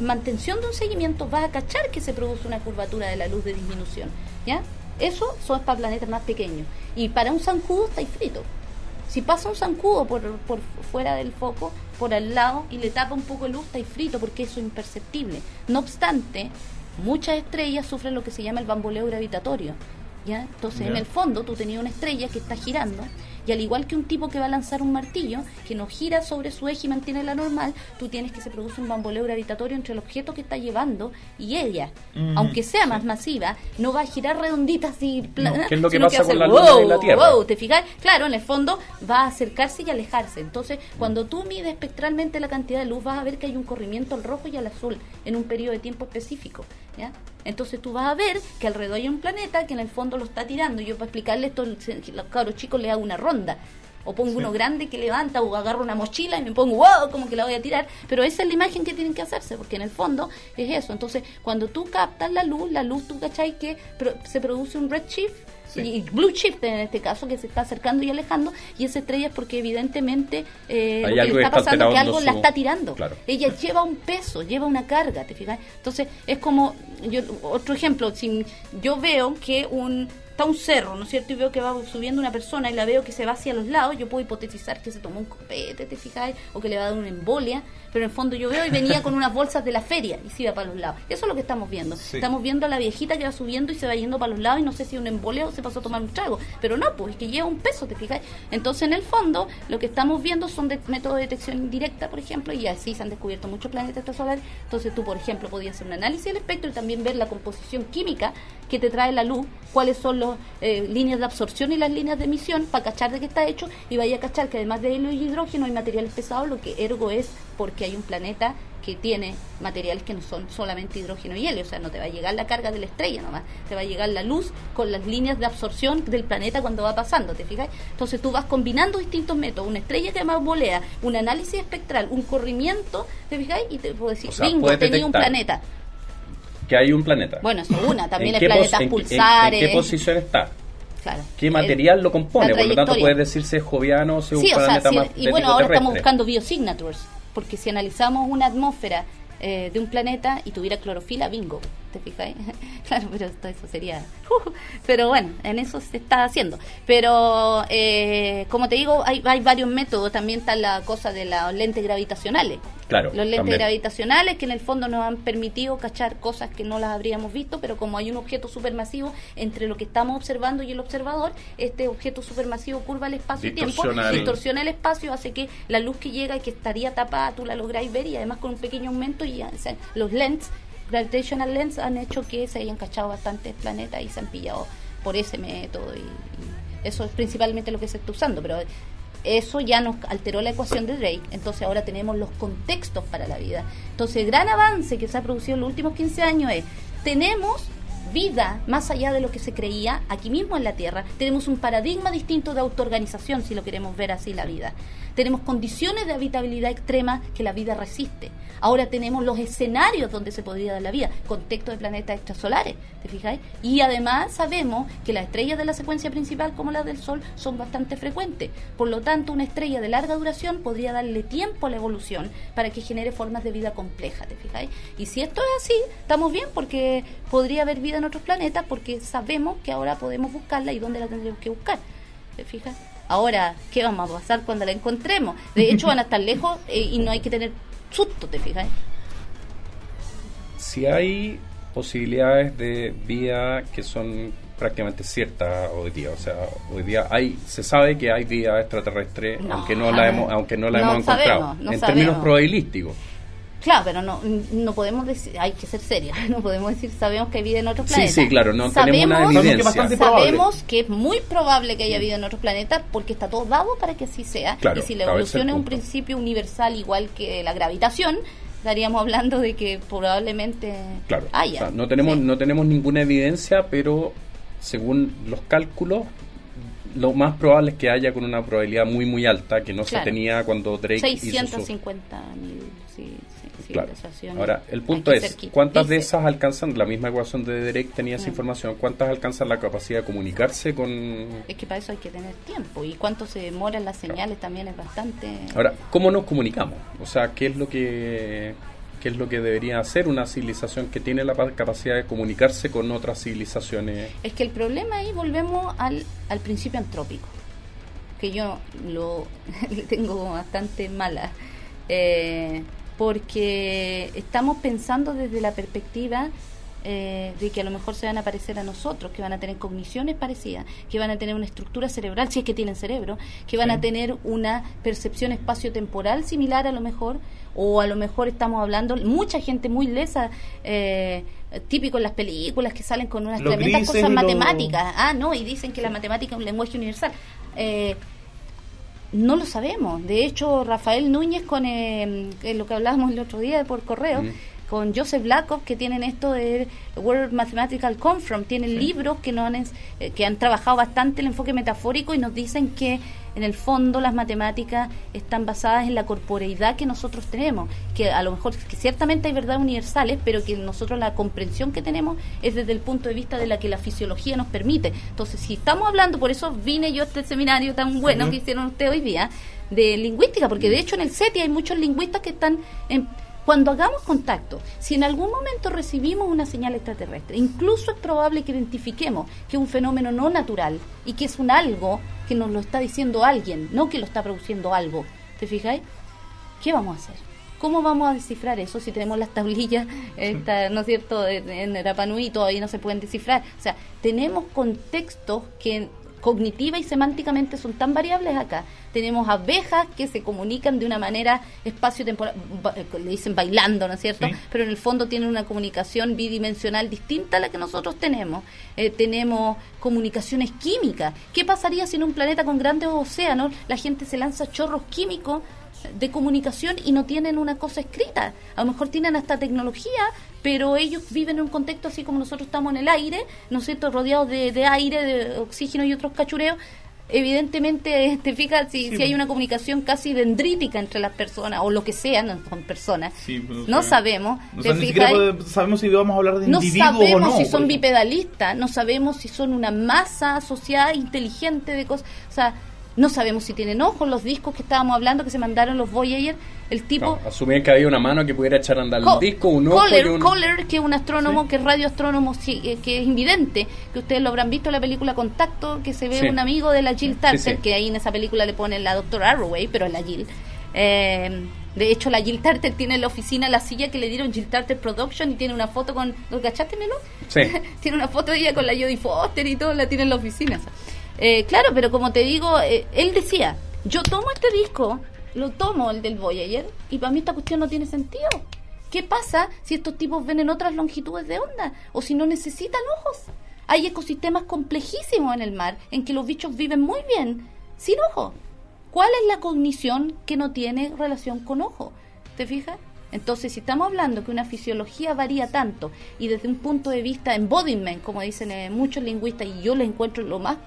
mantención de un seguimiento, vas a cachar que se produce una curvatura de la luz de disminución, ¿ya? Eso son para planetas más pequeños. Y para un zancudo está frito. Si pasa un zancudo por, por fuera del foco, por al lado, y le tapa un poco de luz, está frito porque eso es imperceptible. No obstante, muchas estrellas sufren lo que se llama el bamboleo gravitatorio. ¿ya? Entonces, en el fondo, tú tenías una estrella que está girando, y al igual que un tipo que va a lanzar un martillo, que no gira sobre su eje y mantiene la normal, tú tienes que se produce un bamboleo gravitatorio entre el objeto que está llevando y ella. Mm, Aunque sea más masiva, no va a girar redondita así plana, ¿qué es lo que pasa hace con la wow, Luna y la Tierra? wow, ¿te fijas? Claro, en el fondo va a acercarse y alejarse. Entonces, cuando tú mides espectralmente la cantidad de luz, vas a ver que hay un corrimiento al rojo y al azul en un periodo de tiempo específico. ¿ya? Entonces tú vas a ver que alrededor hay un planeta que en el fondo lo está tirando. Yo para explicarle esto, los cabros chicos le hago una ronda. O pongo uno grande que levanta o agarro una mochila y me pongo, wow, como que la voy a tirar. Pero esa es la imagen que tienen que hacerse, porque en el fondo es eso. Entonces, cuando tú captas la luz, la luz, tú cachai que se produce un redshift Sí. y blue shift en este caso que se está acercando y alejando y esa estrella es porque evidentemente eh, lo que le está pasando que algo la está tirando Claro. ella lleva un peso lleva una carga te fijas entonces es como yo otro ejemplo si yo veo que un está un cerro, ¿no es cierto? Y veo que va subiendo una persona y la veo que se va hacia los lados, yo puedo hipotetizar que se tomó un copete, ¿te fijáis? O que le va a dar una embolia, pero en el fondo yo veo y venía con unas bolsas de la feria y se iba para los lados. Eso es lo que estamos viendo. Sí. Estamos viendo a la viejita que va subiendo y se va yendo para los lados y no sé si una embolia o se pasó a tomar un trago. Pero no, pues es que lleva un peso, ¿te fijáis? Entonces, en el fondo, lo que estamos viendo son de, métodos de detección indirecta, por ejemplo, y así se han descubierto muchos planetas extrasolares. Entonces, tú, por ejemplo, podías hacer un análisis del espectro y también ver la composición química que te trae la luz, cuáles son las líneas de absorción y las líneas de emisión, para cachar de qué está hecho, y vaya a cachar que además de helio y hidrógeno hay materiales pesados, lo que ergo es porque hay un planeta que tiene materiales que no son solamente hidrógeno y helio, o sea, no te va a llegar la carga de la estrella nomás, te va a llegar la luz con las líneas de absorción del planeta cuando va pasando, ¿te fijas? Entonces tú vas combinando distintos métodos, una estrella que volea, un análisis espectral, un corrimiento, ¿te fijas? Y te puedo decir, O sea, bingo, tenía un planeta. Que hay un planeta. Bueno, eso es una, también ¿En hay planetas en- pulsares. ¿En qué posición está? Claro. ¿Qué El- material lo compone? Por lo tanto, puedes decir si es joviano o si es Sí, un o sea, si- y bueno, ahora estamos buscando biosignatures, porque si analizamos una atmósfera eh, de un planeta y tuviera clorofila, bingo, ¿te fijáis? claro, pero esto, eso sería... uh, pero bueno, en eso se está haciendo. Pero, eh, como te digo, hay, hay varios métodos. También está la cosa de los lentes gravitacionales. Claro, Los lentes también. gravitacionales que en el fondo nos han permitido cachar cosas que no las habríamos visto, pero como hay un objeto supermasivo entre lo que estamos observando y el observador, este objeto supermasivo curva el espacio y tiempo, Distorsiona el- distorsiona el espacio, hace que la luz que llega y que estaría tapada, tú la lográis ver y además con un pequeño aumento y o sea, los lens, gravitational lens han hecho que se hayan cachado bastantes planetas y se han pillado por ese método y, eso es principalmente lo que se está usando, pero eso ya nos alteró la ecuación de Drake, entonces ahora tenemos los contextos para la vida. Entonces el gran avance que se ha producido en los últimos 15 años es, tenemos vida más allá de lo que se creía aquí mismo en la Tierra, tenemos un paradigma distinto de autoorganización, si lo queremos ver así la vida. Tenemos condiciones de habitabilidad extrema que la vida resiste. Ahora tenemos los escenarios donde se podría dar la vida, contexto de planetas extrasolares, ¿te fijáis? Y además sabemos que las estrellas de la secuencia principal, como las del Sol, son bastante frecuentes. Por lo tanto, una estrella de larga duración podría darle tiempo a la evolución para que genere formas de vida complejas, ¿te fijáis? Y si esto es así, estamos bien porque podría haber vida en otros planetas porque sabemos que ahora podemos buscarla y dónde la tendremos que buscar. ¿Te fijas? Ahora, ¿qué vamos a pasar cuando la encontremos? De hecho, van a estar lejos eh, y no hay que tener susto, ¿te fijas? Si hay posibilidades de vida que son prácticamente ciertas hoy día, o sea, hoy día hay se sabe que hay vida extraterrestre, No, aunque no la hemos aunque no la no hemos encontrado sabemos, no en sabemos. términos probabilísticos. Claro, pero no, no podemos decir, hay que ser seria, no podemos decir, sabemos que hay vida en otros Sí, planetas. sí, claro, no tenemos una Sabemos- que evidencia. Sabemos que es muy probable que haya vida en otros planetas porque está todo dado para que así sea. Claro, y si la evolución es un principio universal igual que la gravitación, estaríamos hablando de que probablemente Claro, haya. o sea, no tenemos Sí. no tenemos ninguna evidencia, pero según los cálculos lo más probable es que haya con una probabilidad muy muy alta que no Claro. se tenía cuando Drake hizo su 650 mil sí, sí, Claro. Ahora, el punto es, ¿cuántas de esas alcanzan, la misma ecuación de Drake tenía esa Mm. información, cuántas alcanzan la capacidad de comunicarse con... Es que para eso hay que tener tiempo y cuánto se demoran las señales también es bastante... Ahora, ¿cómo nos comunicamos? O sea, ¿qué es lo que qué es lo que debería hacer una civilización que tiene la pa- capacidad de comunicarse con otras civilizaciones? Es que el problema ahí volvemos al, al principio antrópico, que yo lo le tengo bastante mala, eh, porque estamos pensando desde la perspectiva eh, de que a lo mejor se van a parecer a nosotros, que van a tener cogniciones parecidas, que van a tener una estructura cerebral, si es que tienen cerebro, que van a tener una percepción espacio-temporal similar a lo mejor, o a lo mejor estamos hablando, mucha gente muy lesa, eh, típico en las películas que salen con unas Los tremendas cosas matemáticas. Ah, no, y dicen que la matemática es un lenguaje universal. Eh, no lo sabemos. De hecho, Rafael Núñez, con eh, lo que hablábamos el otro día por correo, Mm. Con Joseph Lakoff, que tienen esto de World Mathematical Conference, tienen libros que, no han, eh, que han trabajado bastante el enfoque metafórico y nos dicen que en el fondo las matemáticas están basadas en la corporeidad que nosotros tenemos, que a lo mejor que ciertamente hay verdades universales, pero que nosotros la comprensión que tenemos es desde el punto de vista de la que la fisiología nos permite. Entonces, si estamos hablando, por eso vine yo a este seminario tan bueno que hicieron ustedes hoy día, de lingüística, porque de hecho en el SETI hay muchos lingüistas que están en, cuando hagamos contacto, si en algún momento recibimos una señal extraterrestre, incluso es probable que identifiquemos que es un fenómeno no natural y que es un algo que nos lo está diciendo alguien, no que lo está produciendo algo. ¿Te fijáis? ¿Qué vamos a hacer? ¿Cómo vamos a descifrar eso si tenemos las tablillas, esta, ¿no es cierto?, en en Rapanui y todavía no se pueden descifrar. O sea, tenemos contextos que cognitiva y semánticamente son tan variables acá. Tenemos abejas que se comunican de una manera espacio-temporal, eh, le dicen bailando, ¿no es cierto? Sí. Pero en el fondo tienen una comunicación bidimensional distinta a la que nosotros tenemos. Eh, tenemos comunicaciones químicas. ¿Qué pasaría si en un planeta con grandes océanos la gente se lanza chorros químicos de comunicación y no tienen una cosa escrita. A lo mejor tienen hasta tecnología, pero ellos viven en un contexto así como nosotros estamos en el aire, ¿no es cierto?, rodeados de, de aire, de oxígeno y otros cachureos. Evidentemente, te fijas, si, Sí, si hay una comunicación casi dendrítica entre las personas, o lo que sea, no son personas, Sí, pues, no sabemos. o ¿te sea, ni siquiera fijas? puede- sabemos si vamos a hablar de no sabemos o no. si son bipedalistas, no sabemos si son una masa asociada inteligente de cosas. O sea, No sabemos si tienen ojos los discos que estábamos hablando que se mandaron los Voyager. El tipo... No, asumían que había una mano que pudiera echar a andar Co- el disco, un ojo Kohler, y un... Kohler, que es un astrónomo, que es radioastrónomo, sí, eh, que es invidente, que ustedes lo habrán visto en la película Contacto, que se ve Sí. un amigo de la Jill Tarter, sí. que ahí en esa película le ponen la doctora Arroway, pero es la Jill. Eh, de hecho, la Jill Tarter tiene en la oficina la silla que le dieron Jill Tarter Production y tiene una foto con... ¿Lo cachaste, Melo? Sí. tiene una foto de ella con la Jodie Foster y todo, la tiene en la oficina. Eh, claro, pero como te digo, eh, él decía, yo tomo este disco, lo tomo, el del Voyager, y para mí esta cuestión no tiene sentido. ¿Qué pasa si estos tipos ven en otras longitudes de onda? O si no necesitan ojos. Hay ecosistemas complejísimos en el mar en que los bichos viven muy bien, sin ojos. ¿Cuál es la cognición que no tiene relación con ojo? ¿Te fijas? Entonces, si estamos hablando que una fisiología varía tanto y desde un punto de vista embodiment, como dicen eh, muchos lingüistas, y yo lo encuentro lo más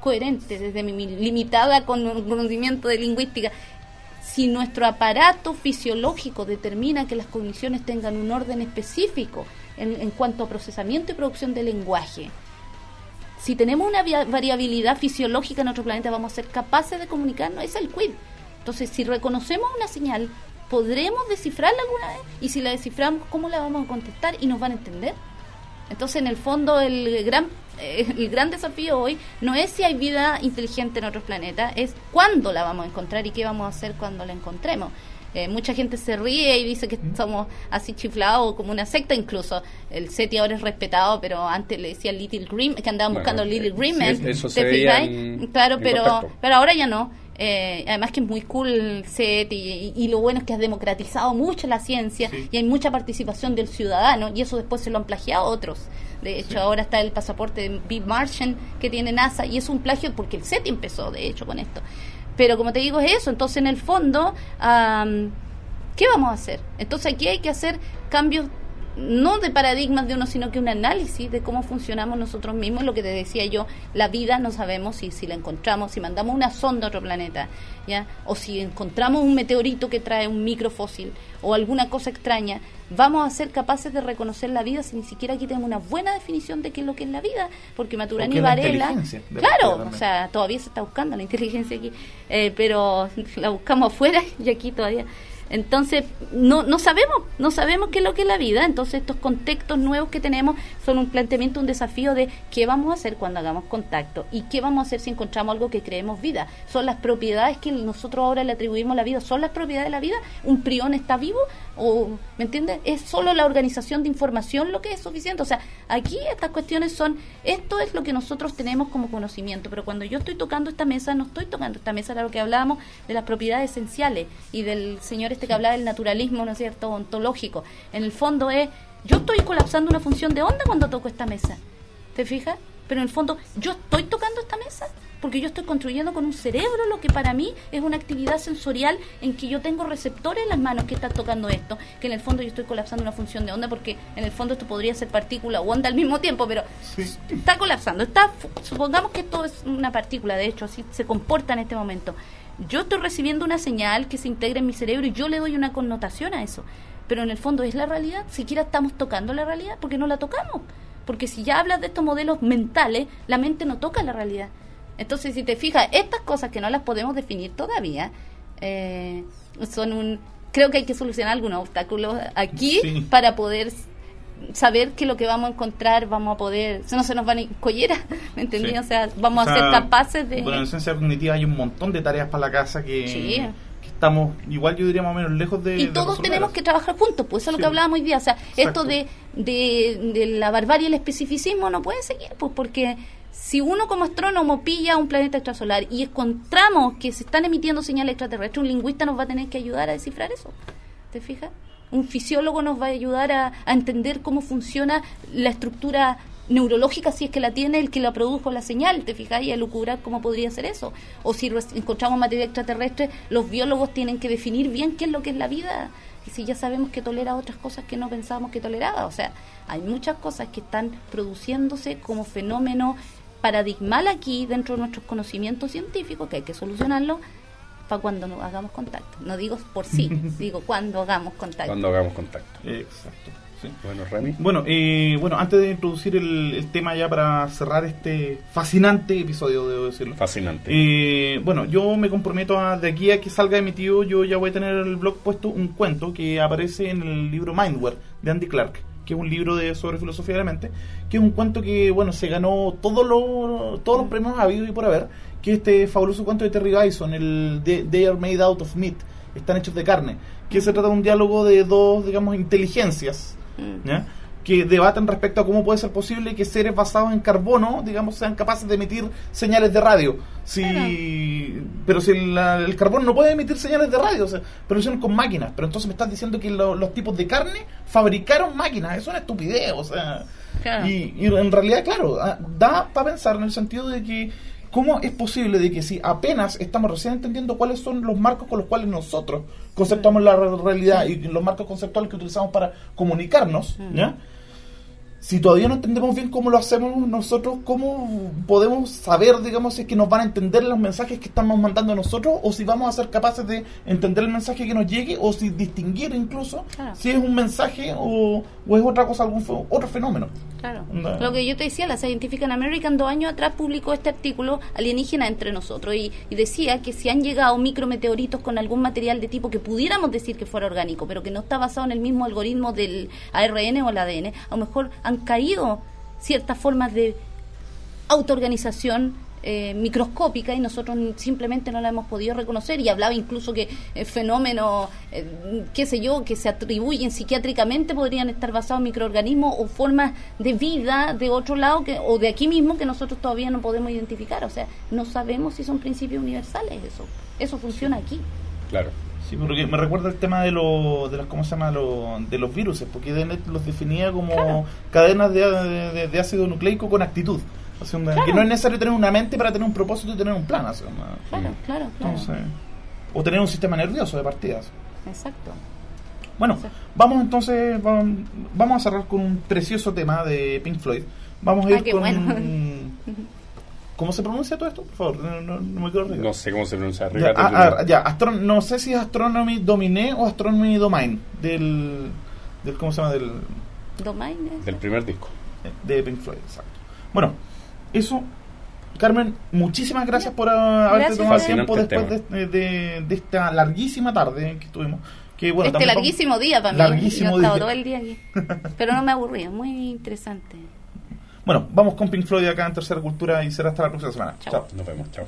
coherente desde mi, mi limitada con- conocimiento de lingüística, si nuestro aparato fisiológico determina que las cogniciones tengan un orden específico en, en cuanto a procesamiento y producción de lenguaje, si tenemos una variabilidad fisiológica en nuestro planeta, vamos a ser capaces de comunicarnos. Es el quid. Entonces, si reconocemos una señal, ¿podremos descifrarla alguna vez? Y si la desciframos, ¿cómo la vamos a contestar? ¿Y nos van a entender? Entonces, en el fondo, el gran, eh, el gran desafío hoy no es si hay vida inteligente en otros planetas, es cuándo la vamos a encontrar y qué vamos a hacer cuando la encontremos. Eh, mucha gente se ríe y dice que somos así chiflados como una secta incluso. El SETI ahora es respetado, pero antes le decía Little Green, que andaban Bueno, buscando Little eh, Green sí, Men. eso ¿te se claro, en pero, pero ahora ya no. Eh, además que es muy cool el SETI y, y lo bueno es que ha democratizado mucho la ciencia Sí. y hay mucha participación del ciudadano y eso después se lo han plagiado otros. De hecho, ahora está el pasaporte de Big Martian que tiene NASA y es un plagio porque el SETI empezó, de hecho, con esto. Pero como te digo, es eso. Entonces, en el fondo, am, ¿qué vamos a hacer? Entonces, aquí hay que hacer cambios no de paradigmas de uno, sino que un análisis de cómo funcionamos nosotros mismos. Lo que te decía yo, la vida no sabemos si, si la encontramos, si mandamos una sonda a otro planeta, ¿ya? o si encontramos un meteorito que trae un microfósil o alguna cosa extraña, vamos a ser capaces de reconocer la vida si ni siquiera aquí tenemos una buena definición de qué es lo que es la vida, porque Maturana y Varela, claro, o sea, todavía se está buscando la inteligencia aquí, eh, pero la buscamos afuera y aquí todavía. Entonces, no, no sabemos, no sabemos qué es lo que es la vida. Entonces, estos contextos nuevos que tenemos son un planteamiento, un desafío de qué vamos a hacer cuando hagamos contacto y qué vamos a hacer si encontramos algo que creemos vida. Son las propiedades que nosotros ahora le atribuimos a la vida, son las propiedades de la vida. Un prión está vivo o, ¿me entiendes? Es solo la organización de información lo que es suficiente. O sea, aquí estas cuestiones son, esto es lo que nosotros tenemos como conocimiento, pero cuando yo estoy tocando esta mesa, no estoy tocando esta mesa, era lo que hablábamos de las propiedades esenciales y del señor este que hablaba del naturalismo, ¿no es cierto?, ontológico. En el fondo es, yo estoy colapsando una función de onda cuando toco esta mesa, ¿te fijas? Pero en el fondo, yo estoy tocando esta mesa porque yo estoy construyendo con un cerebro lo que para mí es una actividad sensorial en que yo tengo receptores en las manos que están tocando esto, que en el fondo yo estoy colapsando una función de onda porque en el fondo esto podría ser partícula o onda al mismo tiempo, pero Sí. está colapsando. Está, supongamos que esto es una partícula, de hecho, así se comporta en este momento. Yo estoy recibiendo una señal que se integra en mi cerebro y yo le doy una connotación a eso. Pero en el fondo es la realidad. Siquiera estamos tocando la realidad porque no la tocamos. Porque si ya hablas de estos modelos mentales, la mente no toca la realidad. Entonces, si te fijas, estas cosas que no las podemos definir todavía, eh, son un... Creo que hay que solucionar algunos obstáculos aquí Sí. para poder saber que lo que vamos a encontrar vamos a poder no se nos van a ir colleras ¿me entendí? Sí. o sea vamos O a ser capaces de Bueno, en ciencia cognitiva hay un montón de tareas para la casa que, Sí. que estamos, igual yo diría más o menos lejos de. y de todos tenemos que trabajar juntos, pues eso es lo que hablábamos hoy día. O sea, Exacto. esto de, de, de la barbarie y el especificismo no puede seguir, pues porque si uno como astrónomo pilla un planeta extrasolar y encontramos que se están emitiendo señales extraterrestres, un lingüista nos va a tener que ayudar a descifrar eso. ¿Te fijas? Un fisiólogo nos va a ayudar a, entender cómo funciona la estructura neurológica, si es que la tiene el que la produjo la señal, ¿te fijas? Y a lucurar cómo podría ser eso. O si encontramos materia extraterrestre, los biólogos tienen que definir bien qué es lo que es la vida. Y si ya sabemos que tolera otras cosas que no pensábamos que toleraba. O sea, hay muchas cosas que están produciéndose como fenómeno paradigmal aquí dentro de nuestros conocimientos científicos que hay que solucionarlo para cuando no hagamos contacto. No digo por sí, digo cuando hagamos contacto. Cuando hagamos contacto. Exacto. Sí. Bueno, Remy. Bueno, eh, bueno, antes de introducir el, el tema ya para cerrar este fascinante episodio, debo decirlo. Fascinante. Eh, bueno, yo me comprometo a, de aquí a que salga emitido, yo ya voy a tener en el blog puesto un cuento que aparece en el libro Mindware de Andy Clark, que es un libro de sobre filosofía de la mente, que es un cuento que, bueno, se ganó todos los todos los premios habidos y por haber, que es este fabuloso cuento de Terry Bison, el They Are Made Out of Meat, están hechos de carne, que se trata de un diálogo de dos, digamos, inteligencias, Mm. ¿ya? que debaten respecto a cómo puede ser posible que seres basados en carbono, digamos, sean capaces de emitir señales de radio. Si, Pero si la- el carbono no puede emitir señales de radio, o sea, pero hicieron con máquinas. Pero entonces me estás diciendo que lo- los tipos de carne fabricaron máquinas. Es una estupidez, o sea. Claro. Y, y en realidad, claro, ah, da para pensar en el sentido de que ¿Cómo es posible de que si apenas estamos recién entendiendo cuáles son los marcos con los cuales nosotros conceptuamos la re- realidad y los marcos conceptuales que utilizamos para comunicarnos, ¿ya? Si todavía no entendemos bien cómo lo hacemos nosotros, ¿cómo podemos saber, digamos, si es que nos van a entender los mensajes que estamos mandando nosotros o si vamos a ser capaces de entender el mensaje que nos llegue o si distinguir incluso Claro. si es un mensaje o, o es otra cosa, algún otro fenómeno? Claro. No. Lo que yo te decía, la Scientific American dos años atrás publicó este artículo alienígena entre nosotros y, y decía que si han llegado micrometeoritos con algún material de tipo que pudiéramos decir que fuera orgánico, pero que no está basado en el mismo algoritmo del ARN o el ADN, a lo mejor han caído ciertas formas de autoorganización eh, microscópica y nosotros simplemente no la hemos podido reconocer y hablaba incluso que eh, fenómenos, eh, qué sé yo, que se atribuyen psiquiátricamente podrían estar basados en microorganismos o formas de vida de otro lado que, o de aquí mismo que nosotros todavía no podemos identificar. O sea, no sabemos si son principios universales eso. Eso funciona aquí. Claro. Sí, porque me recuerda el tema de, los de las, ¿cómo se llama? Lo- de los virus, porque Dennett los definía como Claro. cadenas de, de- de ácido nucleico con actitud. O sea, una- Claro. Que no es necesario tener una mente para tener un propósito y tener un plan. o sea, una- Claro, claro, claro. entonces, o tener un sistema nervioso de partidas. Exacto. Bueno, Sí. vamos entonces, vam- vamos a cerrar con un precioso tema de Pink Floyd. Vamos a ir Ah, qué con... bueno. ¿Cómo se pronuncia todo esto? Por favor, no, no- no me quedo arriba. No sé cómo se pronuncia. Ya, Regate ah, primero. ah, ya, Astron- no sé si es Astronomy Dominé o Astronomy Domain del, del ¿cómo se llama? Del, Domain Del primer disco. de Pink Floyd, exacto. Bueno, eso, Carmen, muchísimas gracias por ah, haberte Gracias, tomado el tiempo después de, de- de esta larguísima tarde que tuvimos. Que, bueno, este vamos- larguísimo día para mí. Larguísimo Yo he estado todo el día aquí. Pero no me aburrí, muy interesante. Bueno, vamos con Pink Floyd acá en Tercera Cultura y será hasta la próxima semana. Chao. Chao. Nos vemos. Chao.